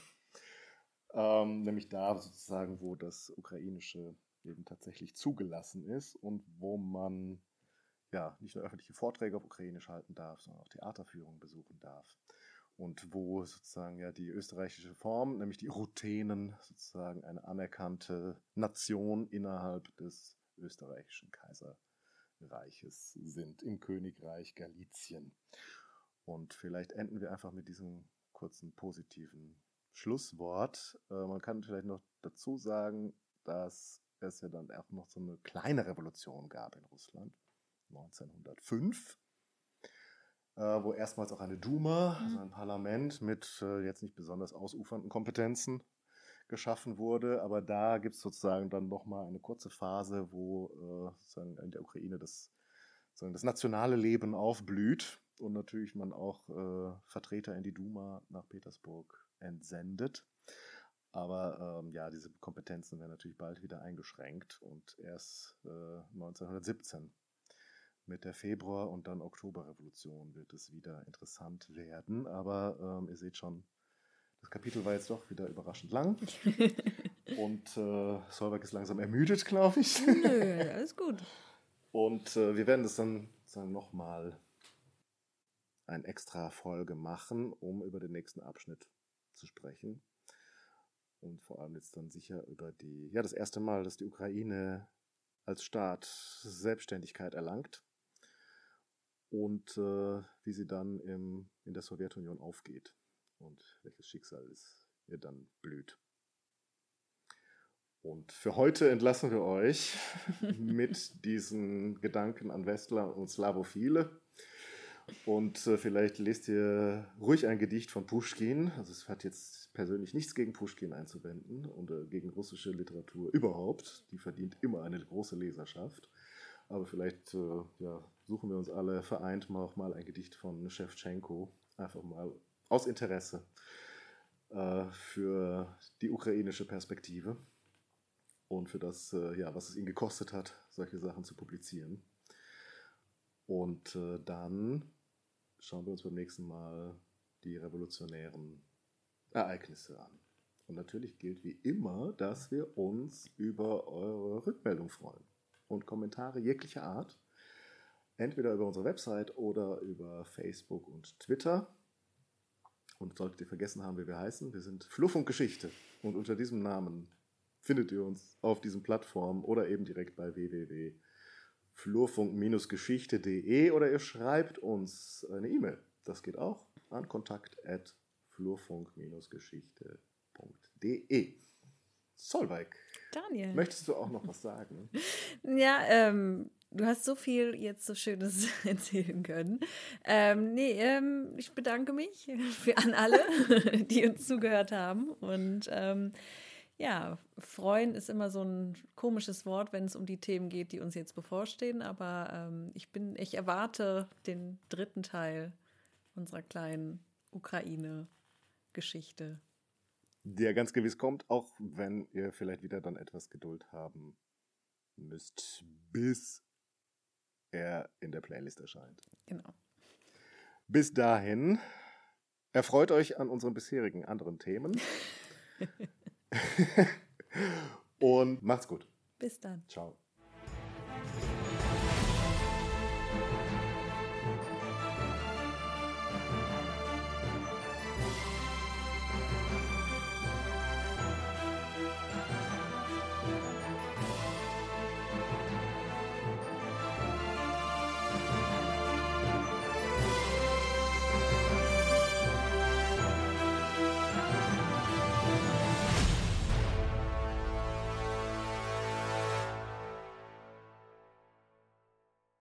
ähm, nämlich da sozusagen, wo das Ukrainische eben tatsächlich zugelassen ist und wo man ja nicht nur öffentliche Vorträge auf Ukrainisch halten darf, sondern auch Theaterführungen besuchen darf. Und wo sozusagen ja die österreichische Form, nämlich die Ruthenen, sozusagen eine anerkannte Nation innerhalb des österreichischen Kaiserreiches sind, im Königreich Galizien. Und vielleicht enden wir einfach mit diesem kurzen positiven Schlusswort. Äh, man kann vielleicht noch dazu sagen, dass es ja dann auch noch so eine kleine Revolution gab in Russland, 1905, äh, wo erstmals auch eine Duma, also ein Parlament mit äh, jetzt nicht besonders ausufernden Kompetenzen geschaffen wurde. Aber da gibt es sozusagen dann nochmal eine kurze Phase, wo äh, in der Ukraine das, sozusagen das nationale Leben aufblüht und natürlich man auch äh, Vertreter in die Duma nach Petersburg entsendet. Aber ähm, ja, diese Kompetenzen werden natürlich bald wieder eingeschränkt und erst äh, 1917 mit der Februar- und dann Oktoberrevolution wird es wieder interessant werden. Aber ähm, ihr seht schon, das Kapitel war jetzt doch wieder überraschend lang. und äh, Solberg ist langsam ermüdet, glaube ich. Nö, alles gut. Und äh, wir werden das dann, dann nochmal eine extra Folge machen, um über den nächsten Abschnitt zu sprechen. Und vor allem jetzt dann sicher über die, ja, das erste Mal, dass die Ukraine als Staat Selbstständigkeit erlangt und äh, wie sie dann im, in der Sowjetunion aufgeht und welches Schicksal es ihr dann blüht. Und für heute entlassen wir euch mit diesen Gedanken an Westler und Slavophile. Und äh, vielleicht lest ihr ruhig ein Gedicht von Pushkin. Also es hat jetzt persönlich nichts gegen Pushkin einzuwenden und äh, gegen russische Literatur überhaupt. Die verdient immer eine große Leserschaft. Aber vielleicht äh, ja, suchen wir uns alle vereint mal auch mal ein Gedicht von Shevchenko. Einfach mal aus Interesse äh, für die ukrainische Perspektive und für das, äh, ja, was es ihn gekostet hat, solche Sachen zu publizieren. Und äh, dann schauen wir uns beim nächsten Mal die revolutionären Ereignisse an. Und natürlich gilt wie immer, dass wir uns über eure Rückmeldung freuen und Kommentare jeglicher Art. Entweder über unsere Website oder über Facebook und Twitter. Und solltet ihr vergessen haben, wie wir heißen, wir sind Fluff und Geschichte. Und unter diesem Namen findet ihr uns auf diesen Plattformen oder eben direkt bei www flurfunk-geschichte.de oder ihr schreibt uns eine E-Mail. Das geht auch an kontakt.flurfunk-geschichte.de. Solveig. Daniel. Möchtest du auch noch was sagen? ja, ähm, du hast so viel jetzt so Schönes erzählen können. Ähm, nee, ähm, ich bedanke mich für an alle, die uns zugehört haben. Und ähm, Ja, freuen ist immer so ein komisches Wort, wenn es um die Themen geht, die uns jetzt bevorstehen. Aber ähm, ich bin, ich erwarte den dritten Teil unserer kleinen Ukraine-Geschichte. Der ganz gewiss kommt, auch wenn ihr vielleicht wieder dann etwas Geduld haben müsst, bis er in der Playlist erscheint. Genau. Bis dahin, erfreut euch an unseren bisherigen anderen Themen. Und macht's gut. Bis dann. Ciao.